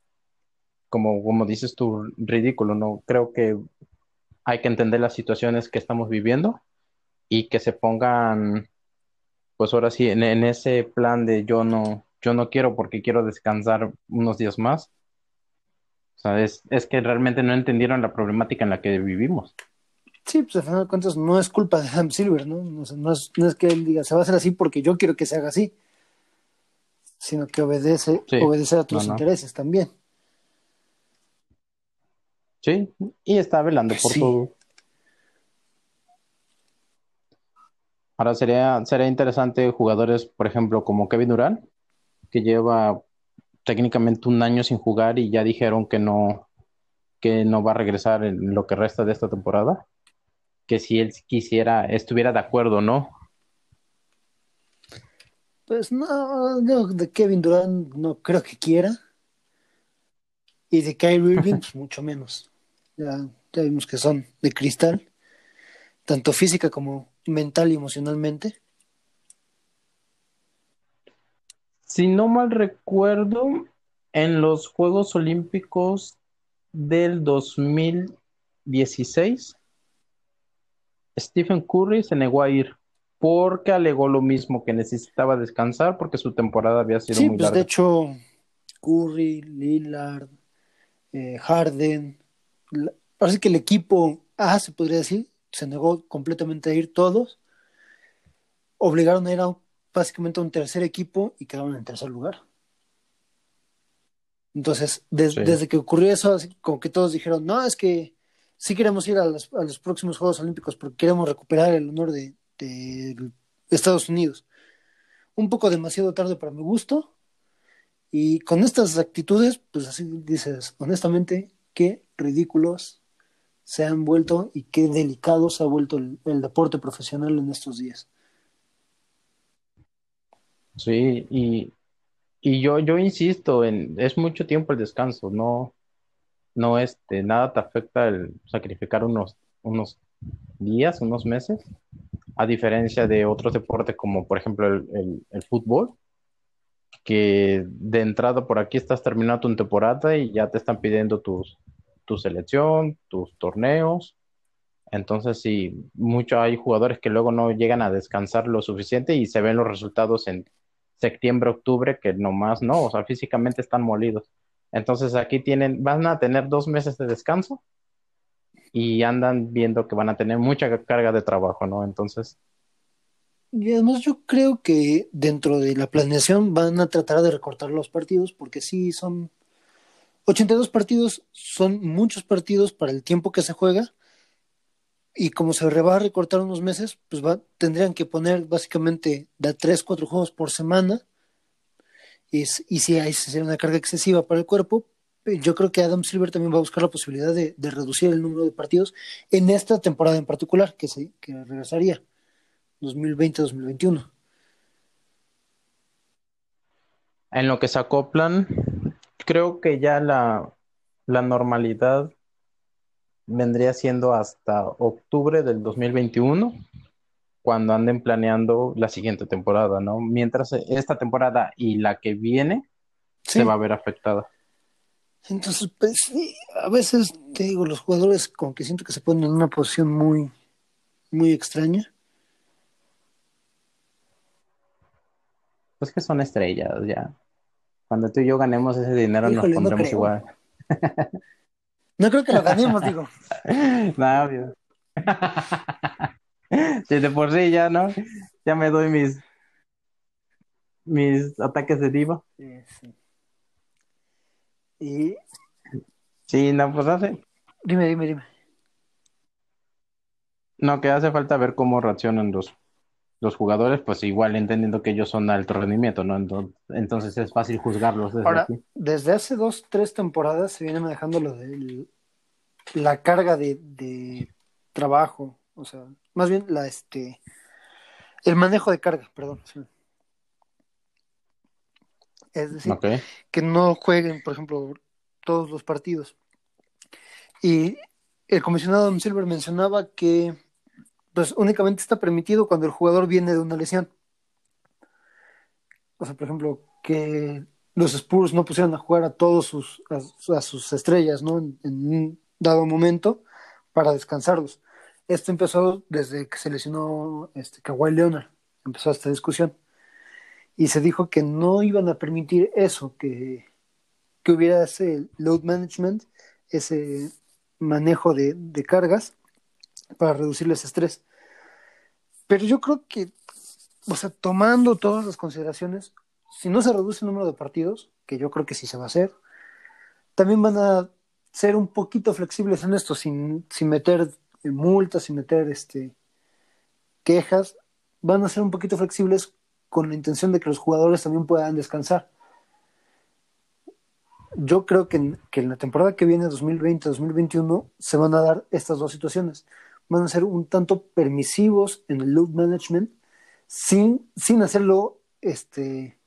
como, como dices tú, ridículo, ¿no? Creo que hay que entender las situaciones que estamos viviendo y que se pongan, pues ahora sí, en, en ese plan de yo no, yo no quiero porque quiero descansar unos días más. O sea, es, es que realmente no entendieron la problemática en la que vivimos. Sí, pues al final de cuentas no es culpa de Adam Silver, ¿no? No, es, no es que él diga, se va a hacer así porque yo quiero que se haga así, sino que obedece, Sí. obedece a no. intereses también. Sí, y está velando por Sí. todo. Ahora sería, sería interesante jugadores, por ejemplo, como Kevin Durant, que lleva técnicamente un año sin jugar y ya dijeron que no, que no va a regresar en lo que resta de esta temporada. Que si él quisiera, estuviera de acuerdo, ¿no? Pues no, no, de Kevin Durant no creo que quiera. Y de Kyrie Irving, pues mucho menos. Ya, ya vimos que son de cristal, tanto física como mental y emocionalmente. Si no mal recuerdo, en los Juegos Olímpicos del 2016, Stephen Curry se negó a ir porque alegó lo mismo, que necesitaba descansar porque su temporada había sido Sí, muy pues de larga. hecho, Curry, Lillard, eh, Harden, la- parece que el equipo A, se podría decir, se negó completamente a ir todos. Obligaron a ir a un- básicamente a un tercer equipo y quedaron en tercer lugar. Entonces, des- Sí. desde que ocurrió eso, así como que todos dijeron, no, es que sí queremos ir a los, a los próximos Juegos Olímpicos porque queremos recuperar el honor de, de Estados Unidos. Un poco demasiado tarde para mi gusto. Y con estas actitudes, pues así dices, honestamente, qué ridículos se han vuelto y qué delicado se ha vuelto el, el deporte profesional en estos días. Sí, y, y yo, yo insisto en, es mucho tiempo el descanso, no, no este, nada te afecta el sacrificar unos, unos días, unos meses, a diferencia de otros deportes como por ejemplo el, el- fútbol, que de entrada por aquí estás terminando tu temporada y ya te están pidiendo tus, tu selección, tus torneos, Entonces, sí, mucho hay jugadores que luego no llegan a descansar lo suficiente y se ven los resultados en septiembre, octubre, que nomás no, o sea, físicamente están molidos. Entonces aquí tienen, van a tener dos meses de descanso y andan viendo que van a tener mucha carga de trabajo, ¿no? Entonces. Y además yo creo que dentro de la planeación van a tratar de recortar los partidos porque sí son 82 partidos, son muchos partidos para el tiempo que se juega y como se va a recortar unos meses, pues va, tendrían que poner básicamente de 3, 4 juegos por semana y, y si hay sería una carga excesiva para el cuerpo, yo creo que Adam Silver también va a buscar la posibilidad de, reducir el número de partidos en esta temporada en particular, que, se, que regresaría 2020-2021. En lo que se acoplan, creo que ya la normalidad vendría siendo hasta octubre del 2021 cuando anden planeando la siguiente temporada, ¿no? Mientras esta temporada y la que viene se va a ver afectada. Entonces, pues a veces te digo, los jugadores como que siento que se ponen en una posición muy, muy extraña. Pues que son estrellas, ya. Cuando tú y yo ganemos ese dinero nos pondremos igual. No creo que lo ganemos, digo. no, obvio. Si de por sí ya, ¿no? Ya me doy mis mis ataques de diva. Sí, sí. Y sí, no, pues hace. Dime, dime, dime. No, que hace falta ver cómo reaccionan los, los jugadores, pues igual entendiendo que ellos son alto rendimiento, ¿no? Entonces, es fácil juzgarlos desde Ahora, desde hace dos, tres temporadas se viene manejando lo de la carga de, de trabajo, o sea, más bien la este el manejo de carga, perdón. Es decir, que no jueguen, por ejemplo, todos los partidos. Y el comisionado Adam Silver mencionaba que pues únicamente está permitido cuando el jugador viene de una lesión. O sea, por ejemplo, que los Spurs no pusieran a jugar a todos sus a, sus estrellas, ¿no? En, un dado momento para descansarlos. Esto empezó desde que se lesionó este, Kawhi Leonard, empezó esta discusión. Y se dijo que no iban a permitir eso, que, que hubiera ese load management, ese manejo de, de cargas para reducirles estrés. Pero yo creo que, o sea, tomando todas las consideraciones, si no se reduce el número de partidos, que yo creo que sí se va a hacer, también van a ser un poquito flexibles en esto, sin, sin meter multas, sin meter este, quejas, van a ser un poquito flexibles con la intención de que los jugadores también puedan descansar. Yo creo que en, que en la temporada que viene, 2020-2021, se van a dar estas dos situaciones. Van a ser un tanto permisivos en el load management, sin, sin hacerlo este,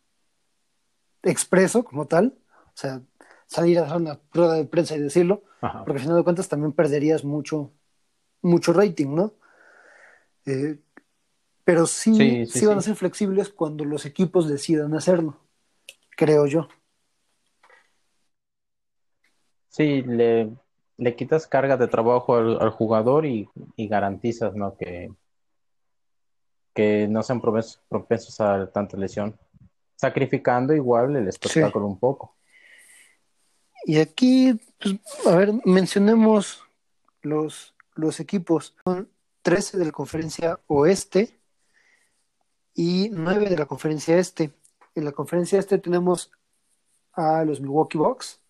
expreso como tal. O sea, salir a hacer una rueda de prensa y decirlo, porque al final de cuentas también perderías mucho, mucho rating, ¿no? Eh, pero sí, sí, van a ser flexibles cuando los equipos decidan hacerlo, creo yo. Sí, le, le quitas carga de trabajo al, jugador y, garantizas ¿no? que, que no sean propensos a tanta lesión, sacrificando igual el espectáculo un poco. Y aquí, pues, a ver, mencionemos los, los equipos. Son 13 de la conferencia oeste y 9 de la conferencia este. En la conferencia este tenemos a los Milwaukee Bucks,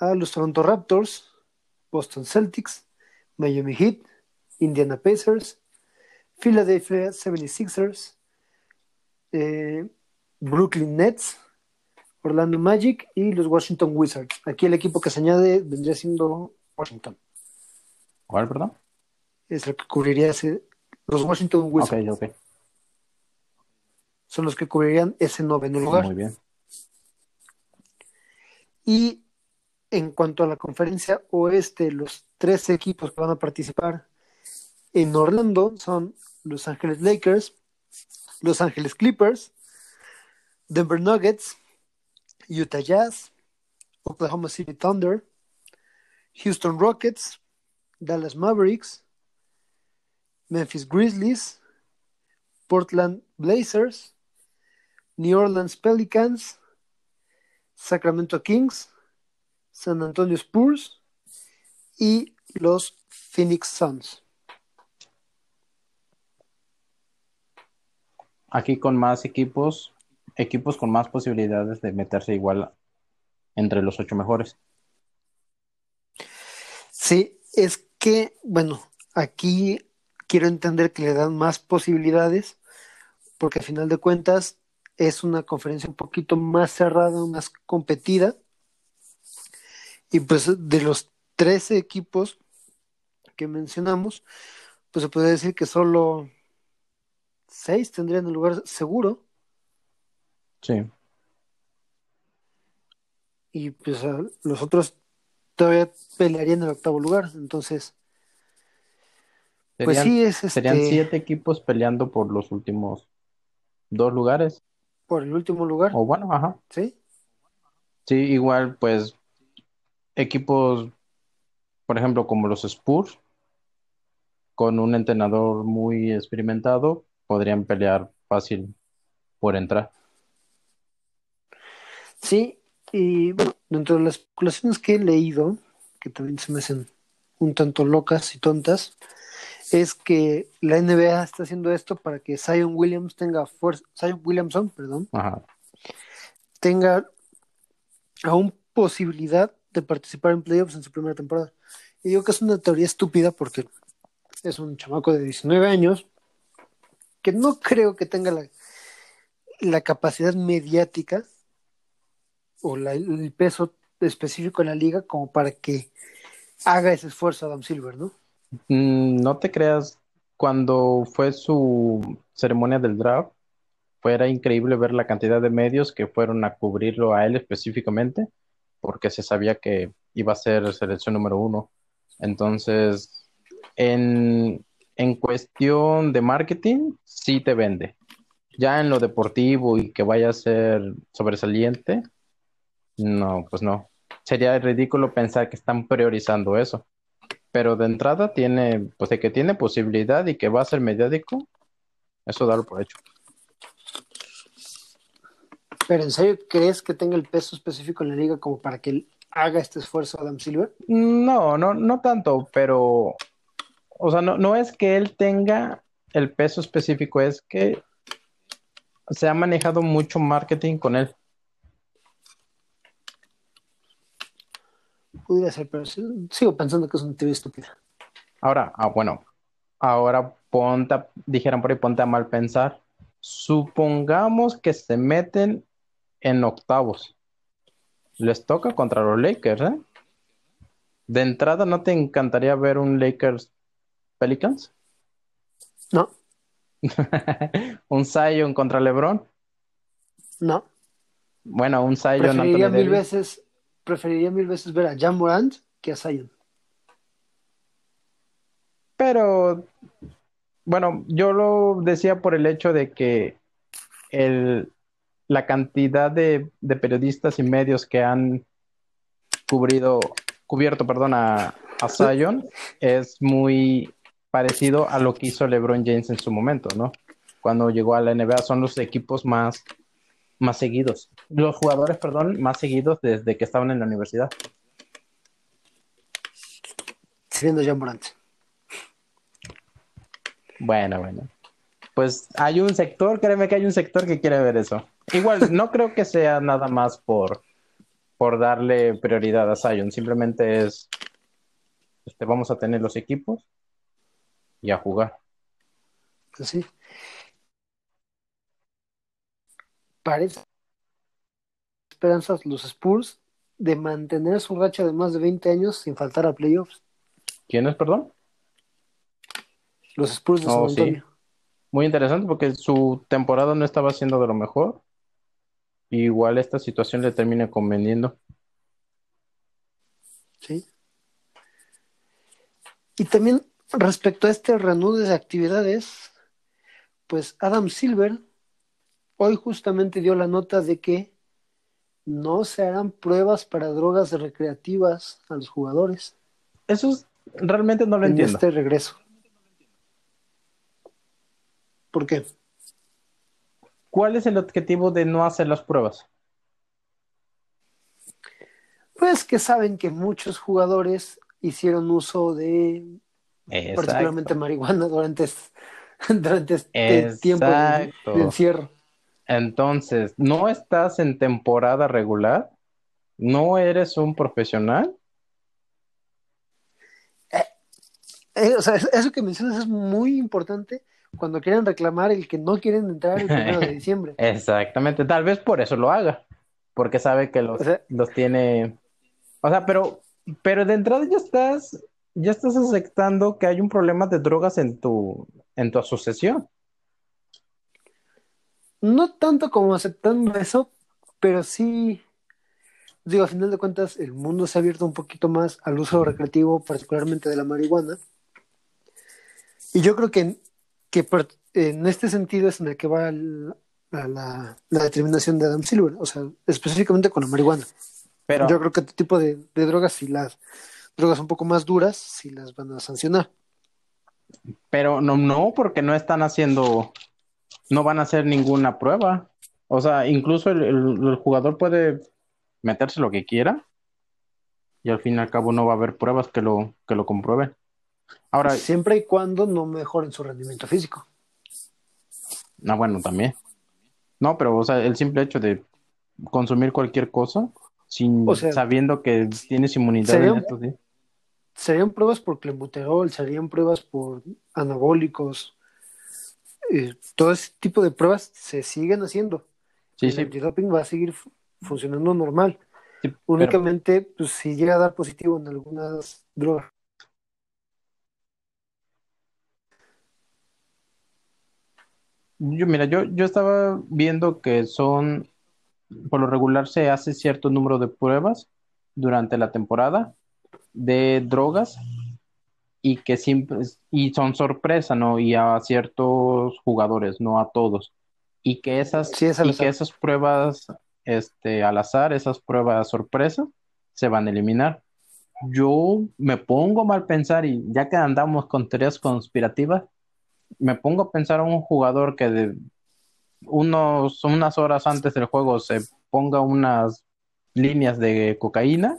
a los Toronto Raptors, Boston Celtics, Miami Heat, Indiana Pacers, Philadelphia 76ers, eh, Brooklyn Nets, Orlando Magic y los Washington Wizards. Aquí el equipo que se añade vendría siendo Washington. ¿Cuál, perdón? Es el que cubriría ese, los Washington Wizards. Ok, ok. Son los que cubrirían ese noveno lugar. Muy bien. Y en cuanto a la conferencia oeste, los tres equipos que van a participar en Orlando son Los Ángeles Lakers, Los Ángeles Clippers, Denver Nuggets, Utah Jazz, Oklahoma City Thunder, Houston Rockets, Dallas Mavericks, Memphis Grizzlies, Portland Blazers, New Orleans Pelicans, Sacramento Kings, San Antonio Spurs y los Phoenix Suns. Aquí con más equipos, equipos con más posibilidades de meterse igual entre los ocho mejores. Sí, es que, bueno, aquí quiero entender que le dan más posibilidades, porque al final de cuentas es una conferencia un poquito más cerrada, más competida. Y pues de los 13 equipos que mencionamos, pues se puede decir que solo 6 tendrían el lugar seguro. Sí. Y pues los otros todavía pelearían en el octavo lugar. Entonces, pues sí es Serían este, siete equipos peleando por los últimos dos lugares. por el último lugar, O bueno, ajá. ¿sí? Sí, igual, pues, equipos, por ejemplo, como los Spurs, con un entrenador muy experimentado, podrían pelear fácil por entrar. Sí, y bueno, dentro de las especulaciones que he leído, que también se me hacen un tanto locas y tontas, es que la NBA está haciendo esto para que Zion Williams tenga fuerza, Zion Williamson, perdón, Ajá. tenga aún posibilidad de participar en playoffs en su primera temporada. Y digo que es una teoría estúpida porque es un chamaco de 19 años que no creo que tenga la, la capacidad mediática o la- el peso específico en la liga como para que haga ese esfuerzo Adam Silver, ¿no? Mm, No te creas, cuando fue su ceremonia del draft, fue era increíble ver la cantidad de medios que fueron a cubrirlo a él específicamente, porque se sabía que iba a ser selección número uno. Entonces, en, en cuestión de marketing, sí te vende. Ya en lo deportivo y que vaya a ser sobresaliente, no, pues no. Sería ridículo pensar que están priorizando eso. Pero de entrada tiene, pues de que tiene posibilidad y que va a ser mediático, eso darlo por hecho. Pero ¿en serio crees que tenga el peso específico en la liga como para que haga este esfuerzo Adam Silver? No, no, no tanto, pero, o sea, no, no es que él tenga el peso específico, es que se ha manejado mucho marketing con él. Pudiera ser, pero sigo pensando que es una teoría estúpida. Ahora, ah, bueno, ahora ponte, dijeran por ahí, ponte a mal pensar. Supongamos que se meten en octavos. Les toca contra los Lakers, ¿eh? De entrada, ¿no te encantaría ver un Lakers Pelicans? No, Un Zion contra LeBron. no. Bueno, un Zion Preferiría Anthony mil Davis. veces, preferiría mil veces ver a Jan Morant que a Zion. Pero, bueno, yo lo decía por el hecho de que el, la cantidad de, de periodistas y medios que han cubrido, cubierto, perdón, a, a Zion es muy parecido a lo que hizo LeBron James en su momento, ¿no? Cuando llegó a la NBA son los equipos más, más seguidos, los jugadores, perdón, más seguidos desde que estaban en la universidad. Siendo Jan Morant. Bueno, bueno. Pues hay un sector, créeme que hay un sector que quiere ver eso. Igual, no creo que sea nada más por, por darle prioridad a Zion, simplemente es, este, vamos a tener los equipos y a jugar. Pues sí. Parece esperanzas los Spurs de mantener su racha de más de 20 años sin faltar a playoffs. ¿Quién es, perdón? Los Spurs de Oh, San sí. Muy interesante porque su temporada no estaba siendo de lo mejor. Igual esta situación le termina conveniendo. Sí. Y también respecto a este reanudo de actividades, pues Adam Silver hoy justamente dio la nota de que no se harán pruebas para drogas recreativas a los jugadores. Eso es realmente no lo en entiendo. este regreso. ¿Por qué? ¿Cuál es el objetivo de no hacer las pruebas? Pues que saben que muchos jugadores hicieron uso de Exacto. particularmente marihuana durante, durante este tiempo de, encierro. Entonces, ¿no estás en temporada regular? ¿No eres un profesional? Eh, o sea, es- eso que mencionas es muy importante cuando quieren reclamar el que no quieren entrar el primero de diciembre. Exactamente, tal vez por eso lo haga, porque sabe que los, O sea- los tiene, o sea, pero, pero de entrada ya estás, ya estás aceptando que hay un problema de drogas en tu, en tu asociación. No tanto como aceptando eso, pero sí, digo, a final de cuentas, el mundo se ha abierto un poquito más al uso recreativo, particularmente de la marihuana. Y yo creo que, que en este sentido es en el que va el- la, la- la determinación de Adam Silver, o sea, específicamente con la marihuana. Pero, Yo creo que este tipo de, de drogas, si las drogas un poco más duras, si las van a sancionar. pero no, no, porque no están haciendo, no van a hacer ninguna prueba. O sea, incluso el, el- el jugador puede meterse lo que quiera y al fin y al cabo no va a haber pruebas que lo, que lo comprueben. Ahora, Siempre y cuando no mejoren su rendimiento físico. Ah, bueno, también. No, pero, o sea, el simple hecho de consumir cualquier cosa sin O sea, sabiendo que tienes inmunidad sería en días. Serían pruebas por clenbuterol, serían pruebas por anabólicos. eh, todo ese tipo de pruebas se siguen haciendo. Sí, el sí, antidoping va a seguir fu- funcionando normal. sí, pero Únicamente, pues, si llega a dar positivo en algunas drogas, yo, mira, yo, yo estaba viendo que son, por lo regular se hace cierto número de pruebas durante la temporada de drogas y que siempre, y son sorpresa, ¿no? Y a ciertos jugadores, no a todos. Y que esas, sí es al y que esas pruebas, este, al azar, esas pruebas sorpresa, se van a eliminar. Yo me pongo mal pensar, y ya que andamos con teorías conspirativas, me pongo a pensar a un jugador que de unos, unas horas antes del juego se ponga unas líneas de cocaína,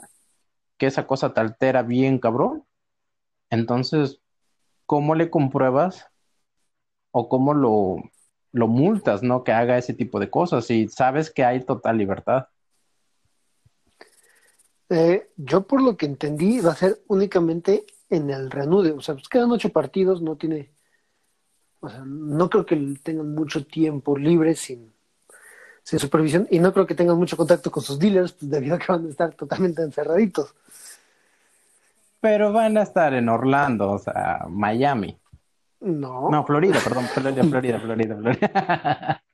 que esa cosa te altera bien, cabrón. Entonces, ¿cómo le compruebas o cómo lo, lo multas, ¿no? Que haga ese tipo de cosas y sabes que hay total libertad. Eh, yo por lo que entendí va a ser únicamente en el reanude, o sea, pues quedan ocho partidos, no tiene, o sea, no creo que tengan mucho tiempo libre sin, sin supervisión y no creo que tengan mucho contacto con sus dealers pues, debido a que van a estar totalmente encerraditos. Pero van a estar en Orlando, o sea, Miami. No, No, Florida, perdón, Florida, Florida, Florida, Florida.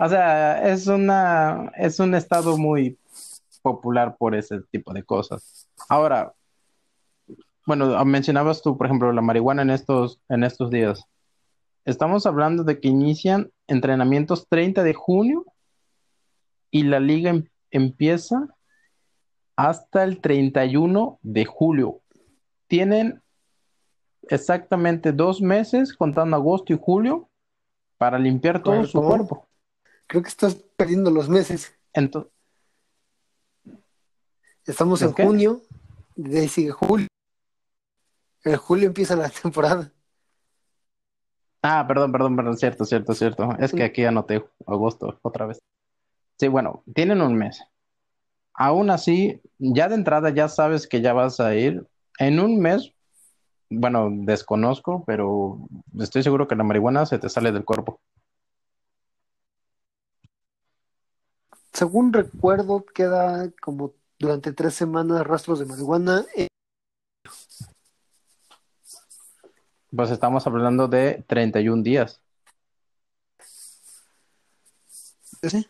O sea, es una, es un estado muy popular por ese tipo de cosas. Ahora, bueno, mencionabas tú, por ejemplo, la marihuana en estos, en estos días. Estamos hablando de que inician entrenamientos 30 de junio y la liga em- empieza hasta el 31 de julio. Tienen exactamente dos meses, contando agosto y julio, para limpiar todo su ¿Cómo? cuerpo. creo que estás perdiendo los meses. Entonces, Estamos en junio, de ahí sigue julio. En julio empieza la temporada. Ah, perdón, perdón, perdón, cierto, cierto, cierto. Es que aquí anoté agosto otra vez. Sí, bueno, tienen un mes. Aún así, ya de entrada ya sabes que ya vas a ir. En un mes, bueno, desconozco, pero estoy seguro que la marihuana se te sale del cuerpo. Según recuerdo, queda como durante tres semanas rastros de marihuana. Pues estamos hablando de 31 días. ¿sí?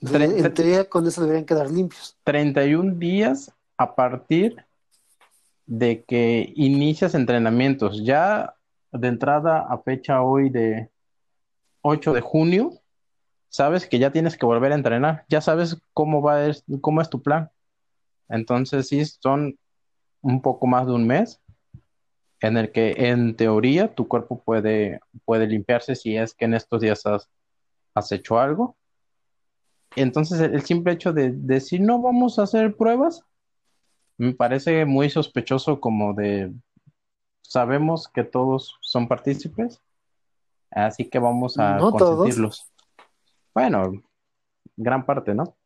En teoría, con eso deberían quedar limpios. 31 días a partir de que inicias entrenamientos. Ya de entrada a fecha hoy de 8 de junio, sabes que ya tienes que volver a entrenar. Ya sabes cómo va, es, cómo es tu plan. Entonces sí, son un poco más de un mes en el que en teoría tu cuerpo puede, puede limpiarse si es que en estos días has, has hecho algo. Entonces el, el simple hecho de decir no vamos a hacer pruebas me parece muy sospechoso como de sabemos que todos son partícipes, así que vamos a No todos. Bueno, gran parte, ¿no?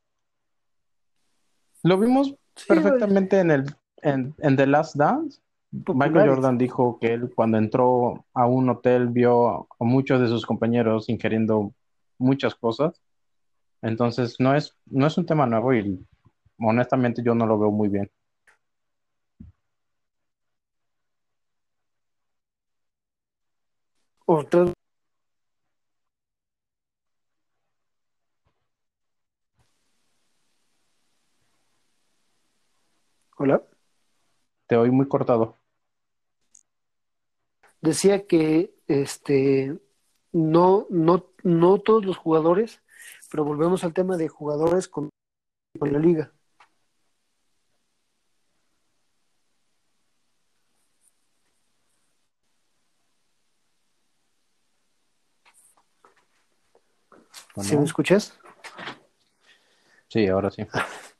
Lo vimos Sí, perfectamente en el en, en The Last Dance. Michael populares. Jordan dijo que él cuando entró a un hotel vio a muchos de sus compañeros ingiriendo muchas cosas. Entonces no es, no es un tema nuevo y honestamente yo no lo veo muy bien. Otras- Hola. Te oí muy cortado. Decía que este no, no, no todos los jugadores, pero volvemos al tema de jugadores con, con la liga. ¿o ¿Sí me escuchas? Sí, ahora sí.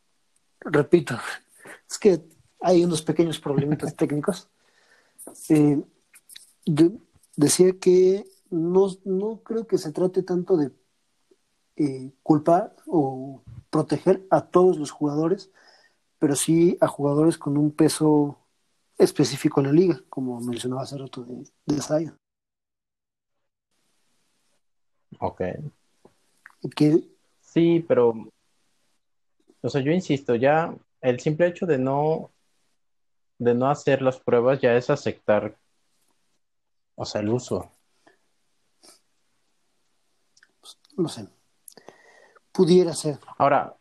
Repito, es que hay unos pequeños problemitas técnicos. Eh, de- decía que no, no creo que se trate tanto de eh, culpar o proteger a todos los jugadores, pero sí a jugadores con un peso específico en la liga, como mencionaba hace rato de, de Zion. Ok. Que Sí, pero, o sea, yo insisto, ya el simple hecho de no, de no hacer las pruebas ya es aceptar, o sea, el uso. no sé, pudiera ser. Ahora,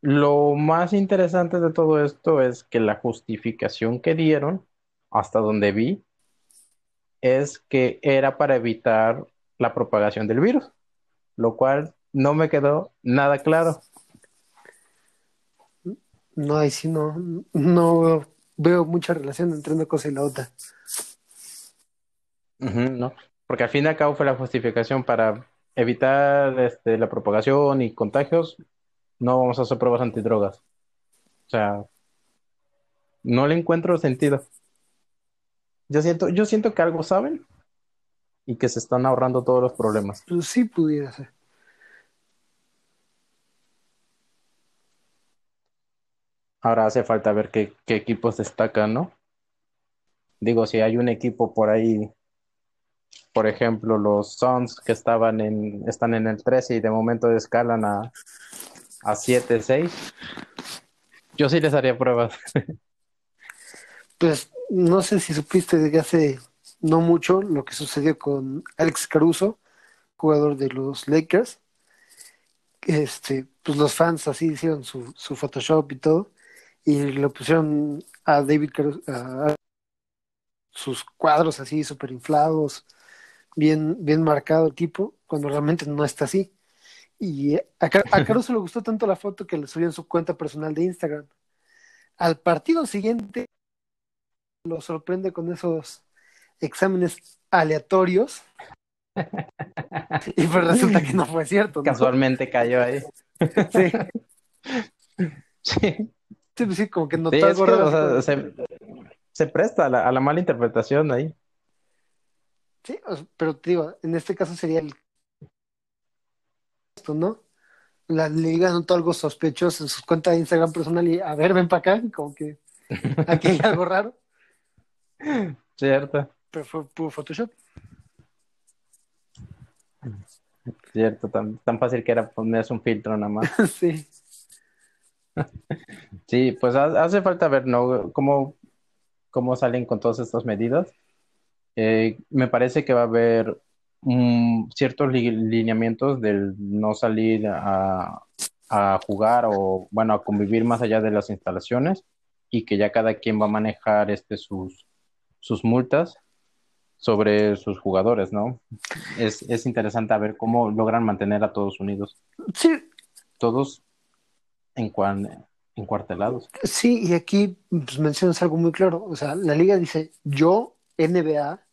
lo más interesante de todo esto es que la justificación que dieron, hasta donde vi, es que era para evitar la propagación del virus, lo cual no me quedó nada claro. No, ahí sí no, no veo mucha relación entre una cosa y la otra. Ujú, ¿no? Porque al fin y al cabo fue la justificación para evitar este, la propagación y contagios, no vamos a hacer pruebas antidrogas. O sea, no le encuentro sentido. Yo siento, yo siento que algo saben y que se están ahorrando todos los problemas. Pues sí pudiera ser. Ahora hace falta ver qué, qué equipos destacan, ¿no? Digo, si hay un equipo por ahí, por ejemplo, los Suns que estaban en, están en el 13 y de momento escalan a, a 7, 6, yo sí les haría pruebas. Pues no sé si supiste de que hace no mucho lo que sucedió con Alex Caruso, jugador de los Lakers. Este, pues los fans así hicieron su, su Photoshop y todo, y le pusieron a David Caruso, a- sus cuadros así súper inflados, bien, bien marcado el tipo, cuando realmente no está así. Y a, Car- a Caruso le gustó tanto la foto que le subió en su cuenta personal de Instagram. Al partido siguiente lo sorprende con esos exámenes aleatorios y pues resulta que no fue cierto, ¿no? Casualmente cayó ahí. Sí, Sí, sí, pues sí, como que notó Sí, o sea, se, se presta a la, a la mala interpretación ahí. Sí, pero te digo, en este caso sería el esto, ¿no? La liga notó algo sospechoso en su cuenta de Instagram personal y a ver, ven para acá, como que aquí hay algo raro, Cierto, pero fue puro Photoshop. cierto, tan, tan fácil que era ponerse un filtro nada más. Sí, Sí, pues ha- hace falta ver, ¿no? Cómo, cómo salen con todas estas medidas. Eh, me parece que va a haber mm, ciertos li- lineamientos del no salir a, a jugar o, bueno, a convivir más allá de las instalaciones y que ya cada quien va a manejar este, sus, sus multas sobre sus jugadores, ¿no? Es, es interesante a ver cómo logran mantener a todos unidos sí, todos en, cuan- en encuartelados. Sí, y aquí pues, mencionas algo muy claro. O sea, la liga dice, yo, NBA,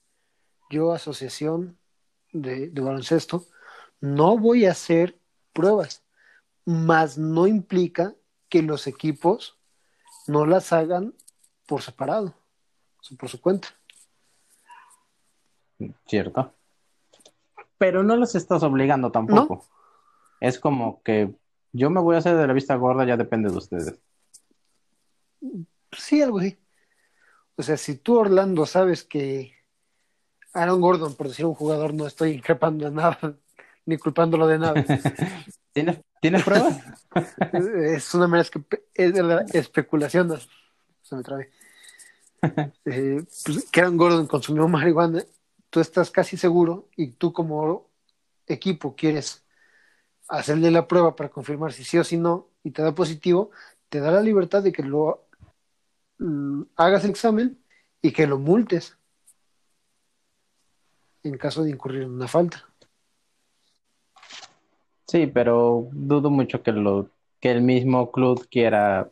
yo, Asociación de, de Baloncesto, no voy a hacer pruebas, más no implica que los equipos no las hagan por separado, por su cuenta. Cierto. Pero no los estás obligando tampoco. Es como que yo me voy a hacer de la vista gorda, ya depende de ustedes. Sí, algo así. O sea, si tú, Orlando, sabes que Aaron Gordon, por decir un jugador, no estoy increpando de nada, ni culpándolo de nada. ¿Tienes, ¿Tienes pruebas? es una mera es de la especulación. Se me trabe. Eh, pues, que Aaron Gordon consumió marihuana, tú estás casi seguro y tú como equipo quieres hacerle la prueba para confirmar si sí o si no y te da positivo, te da la libertad de que lo mm, hagas el examen y que lo multes en caso de incurrir en una falta. Sí, pero dudo mucho que lo que el mismo club quiera,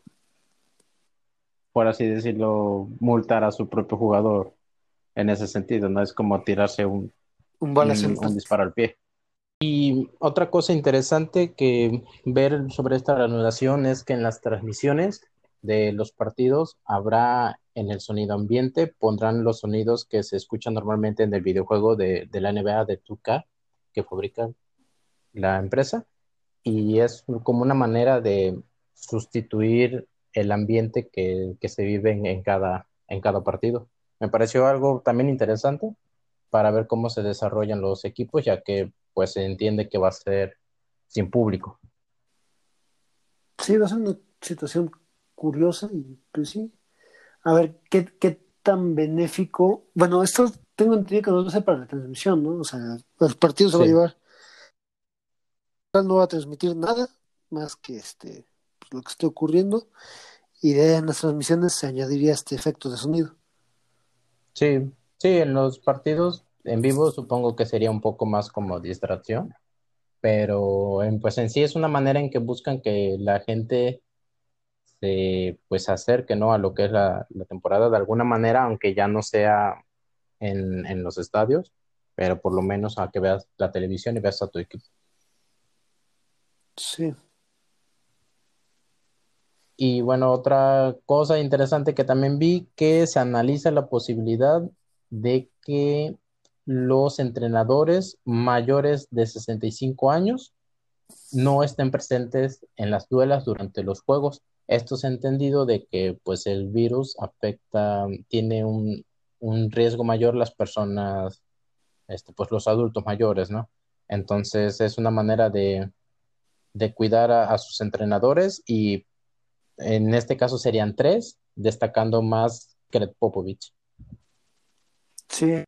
por así decirlo, multar a su propio jugador en ese sentido, no es como tirarse un, un, un disparo al pie. Y otra cosa interesante que ver sobre esta reanudación es que en las transmisiones de los partidos habrá en el sonido ambiente, pondrán los sonidos que se escuchan normalmente en el videojuego de, de la NBA de 2K que fabrica la empresa y es como una manera de sustituir el ambiente que, que se vive en, cada, en cada partido. Me pareció algo también interesante para ver cómo se desarrollan los equipos, ya que pues se entiende que va a ser sin público. Sí, va a ser una situación curiosa y pues sí. A ver, ¿qué, qué tan benéfico? Bueno, esto tengo entendido que no va a ser para la transmisión, ¿no? O sea, los partidos se va a llevar. No va a transmitir nada más que este pues, lo que esté ocurriendo y de en las transmisiones se añadiría este efecto de sonido. Sí, sí, en los partidos en vivo supongo que sería un poco más como distracción, pero en, pues en sí es una manera en que buscan que la gente se pues acerque ¿no? a lo que es la, temporada de alguna manera, aunque ya no sea en, en, los estadios, pero por lo menos a que veas la televisión y veas a tu equipo. Sí. Y bueno, otra cosa interesante que también vi, que se analiza la posibilidad de que los entrenadores mayores de 65 años no estén presentes en las duelas durante los juegos. Esto es entendido de que pues el virus afecta, tiene un, riesgo mayor las personas, este, pues los adultos mayores, ¿no? Entonces es una manera de, cuidar a, sus entrenadores y en este caso serían tres, destacando más Kret Popovich. Sí,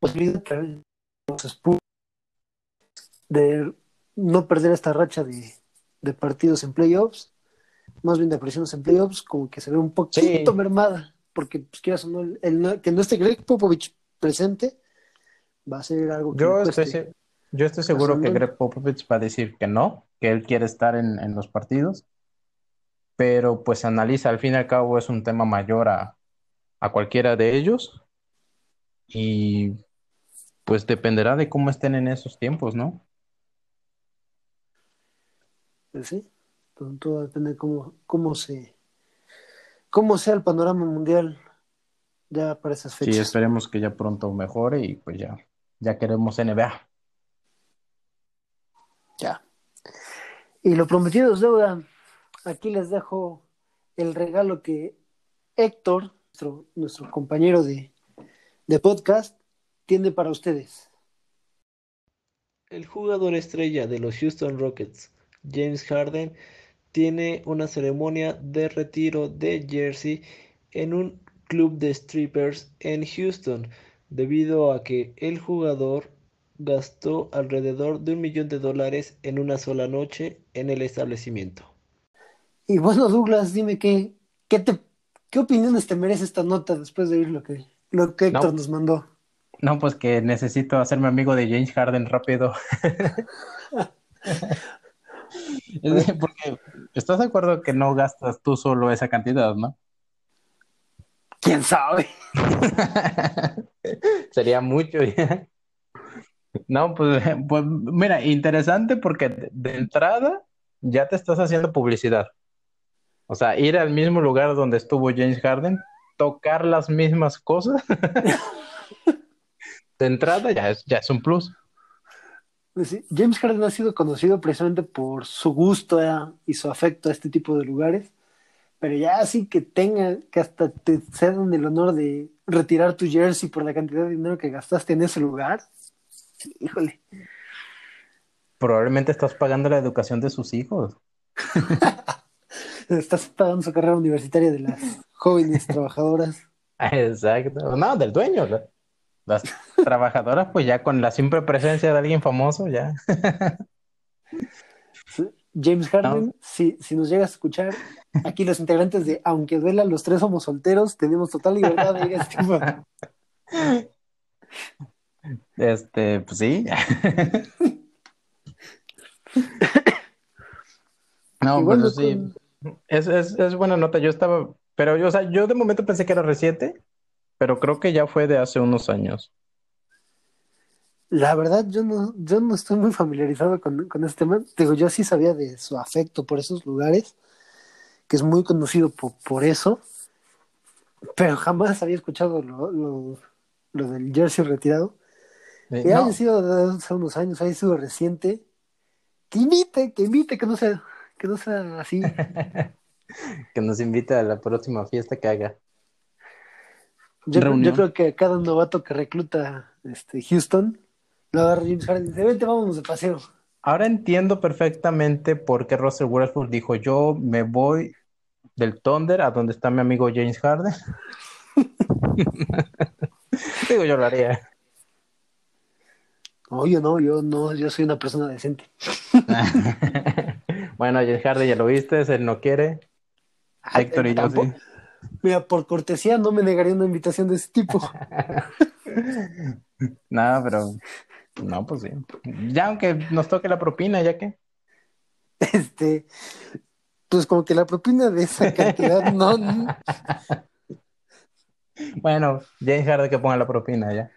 posibilidad de no perder esta racha de, partidos en playoffs, más bien de apariciones en playoffs, como que se ve un poquito mermada, porque pues quieras o no, el, que no esté Greg Popovich presente, va a ser algo que yo estoy, yo estoy seguro que Greg Popovich va a decir que no, que él quiere estar en, en los partidos, pero pues analiza, al fin y al cabo es un tema mayor a, a cualquiera de ellos y pues dependerá de cómo estén en esos tiempos, ¿no? Pues sí, todo depende de cómo, cómo se cómo sea el panorama mundial ya para esas fechas. Sí, esperemos que ya pronto mejore y pues ya, ya queremos NBA. Ya. Y lo prometido es deuda. Aquí les dejo el regalo que Héctor, nuestro, nuestro compañero de, de podcast, tiene para ustedes. El jugador estrella de los Houston Rockets, James Harden, tiene una ceremonia de retiro de jersey en un club de strippers en Houston, debido a que el jugador gastó alrededor de un millón de dólares en una sola noche en el establecimiento. Y bueno, Douglas, dime qué, qué, te, qué opiniones te merece esta nota después de oír lo que, lo que Héctor nos mandó. No, pues que necesito hacerme amigo de James Harden rápido. Porque estás de acuerdo que no gastas tú solo esa cantidad, ¿no? ¿Quién sabe? Sería mucho ya. No, pues, pues mira, interesante porque de entrada ya te estás haciendo publicidad. O sea, ir al mismo lugar donde estuvo James Harden, tocar las mismas cosas. de entrada ya es, ya es un plus. Pues James Harden ha sido conocido precisamente por su gusto y su afecto a este tipo de lugares, pero ya así que tenga, que hasta te cedan el honor de retirar tu jersey por la cantidad de dinero que gastaste en ese lugar, híjole. Probablemente estás pagando la educación de sus hijos. estás pagando su carrera universitaria de las jóvenes trabajadoras. Exacto. No, del dueño. Las trabajadoras, pues ya con la simple presencia de alguien famoso, ya. James Harden, si, si nos llegas a escuchar, aquí los integrantes de Aunque duela, los tres somos solteros, tenemos total libertad de ir a este Este, pues sí. no, bueno, sí. Es, es, es, buena nota. Yo estaba, pero yo, o sea, yo de momento pensé que era reciente, pero creo que ya fue de hace unos años. La verdad, yo no, yo no estoy muy familiarizado con, con este tema. Digo, yo sí sabía de su afecto por esos lugares, que es muy conocido por, por eso, pero jamás había escuchado lo, lo, lo del jersey retirado. Eh, que haya sido hace unos años, haya sido reciente. Que invite, que invite, que no sea, que no sea así. que nos invite a la próxima fiesta que haga. Yo, creo que cada novato que recluta este, Houston lo agarra James Harden y dice, vente, vámonos de paseo. Ahora entiendo perfectamente por qué Russell Westbrook dijo, yo me voy del Thunder a donde está mi amigo James Harden. Digo, yo lo haría. Oye, no, yo no, yo soy una persona decente. bueno, James Harden ya lo viste, él no quiere. Ah, Héctor y yo sí. Mira, por cortesía no me negaría una invitación de ese tipo. no, pero. No, pues sí. Ya aunque nos toque la propina, ya que. Este. Pues como que la propina de esa cantidad no. bueno, James Harden que ponga la propina ya.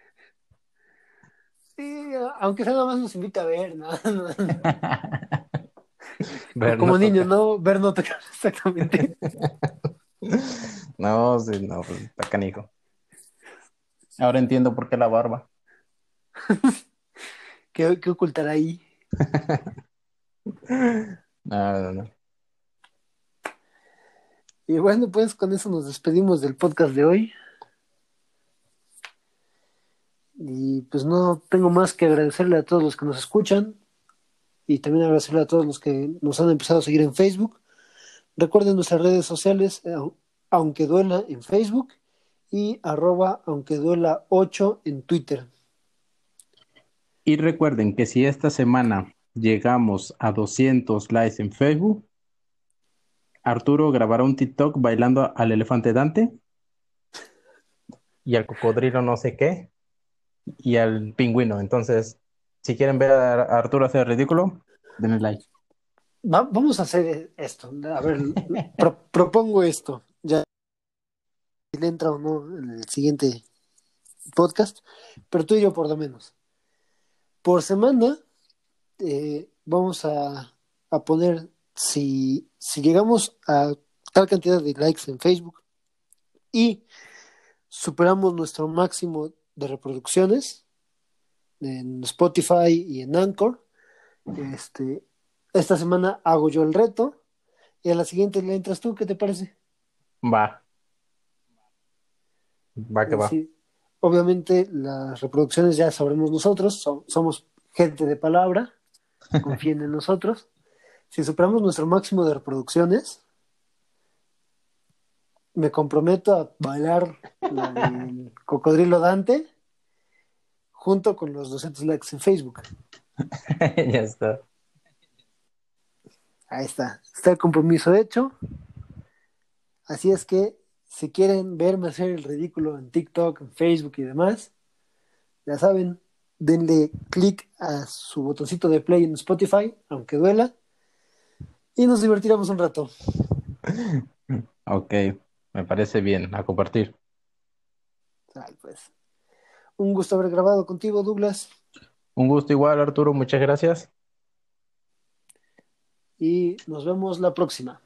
Sí, aunque sea nada más nos invita a ver, ¿no? como niños, ¿no? Ver no tocar, exactamente. No, sí, no, pues está canijo. Ahora entiendo por qué la barba. ¿Qué, qué ocultará ahí? no, no, no. Y bueno, pues con eso nos despedimos del podcast de hoy. Y pues no tengo más que agradecerle a todos los que nos escuchan y también agradecerle a todos los que nos han empezado a seguir en Facebook. Recuerden nuestras redes sociales, eh, aunque duela en Facebook y arroba aunque duela 8 en Twitter. Y recuerden que si esta semana llegamos a 200 likes en Facebook, Arturo grabará un TikTok bailando al elefante Dante y al cocodrilo no sé qué y al pingüino. Entonces, si quieren ver a Arturo hacer ridículo, denle like. vamos a hacer esto. A ver, propongo esto. Ya le entra o no en el siguiente podcast, pero tú y yo por lo menos. Por semana eh, vamos a, a poner si, si llegamos a tal cantidad de likes en Facebook y superamos nuestro máximo de reproducciones en Spotify y en Anchor, este, esta semana hago yo el reto y a la siguiente le entras tú, ¿qué te parece? Va. Va que va. Obviamente las reproducciones ya sabremos nosotros, somos gente de palabra, confíen en nosotros. Si superamos nuestro máximo de reproducciones, me comprometo a bailar el cocodrilo Dante junto con los 200 likes en Facebook. ya está. Ahí está. Está el compromiso hecho. Así es que si quieren verme hacer el ridículo en TikTok, en Facebook y demás, ya saben, denle clic a su botoncito de play en Spotify, aunque duela, y nos divertiremos un rato. Ok, me parece bien, a compartir. Ay, pues. Un gusto haber grabado contigo, Douglas. Un gusto igual, Arturo, muchas gracias. Y nos vemos la próxima.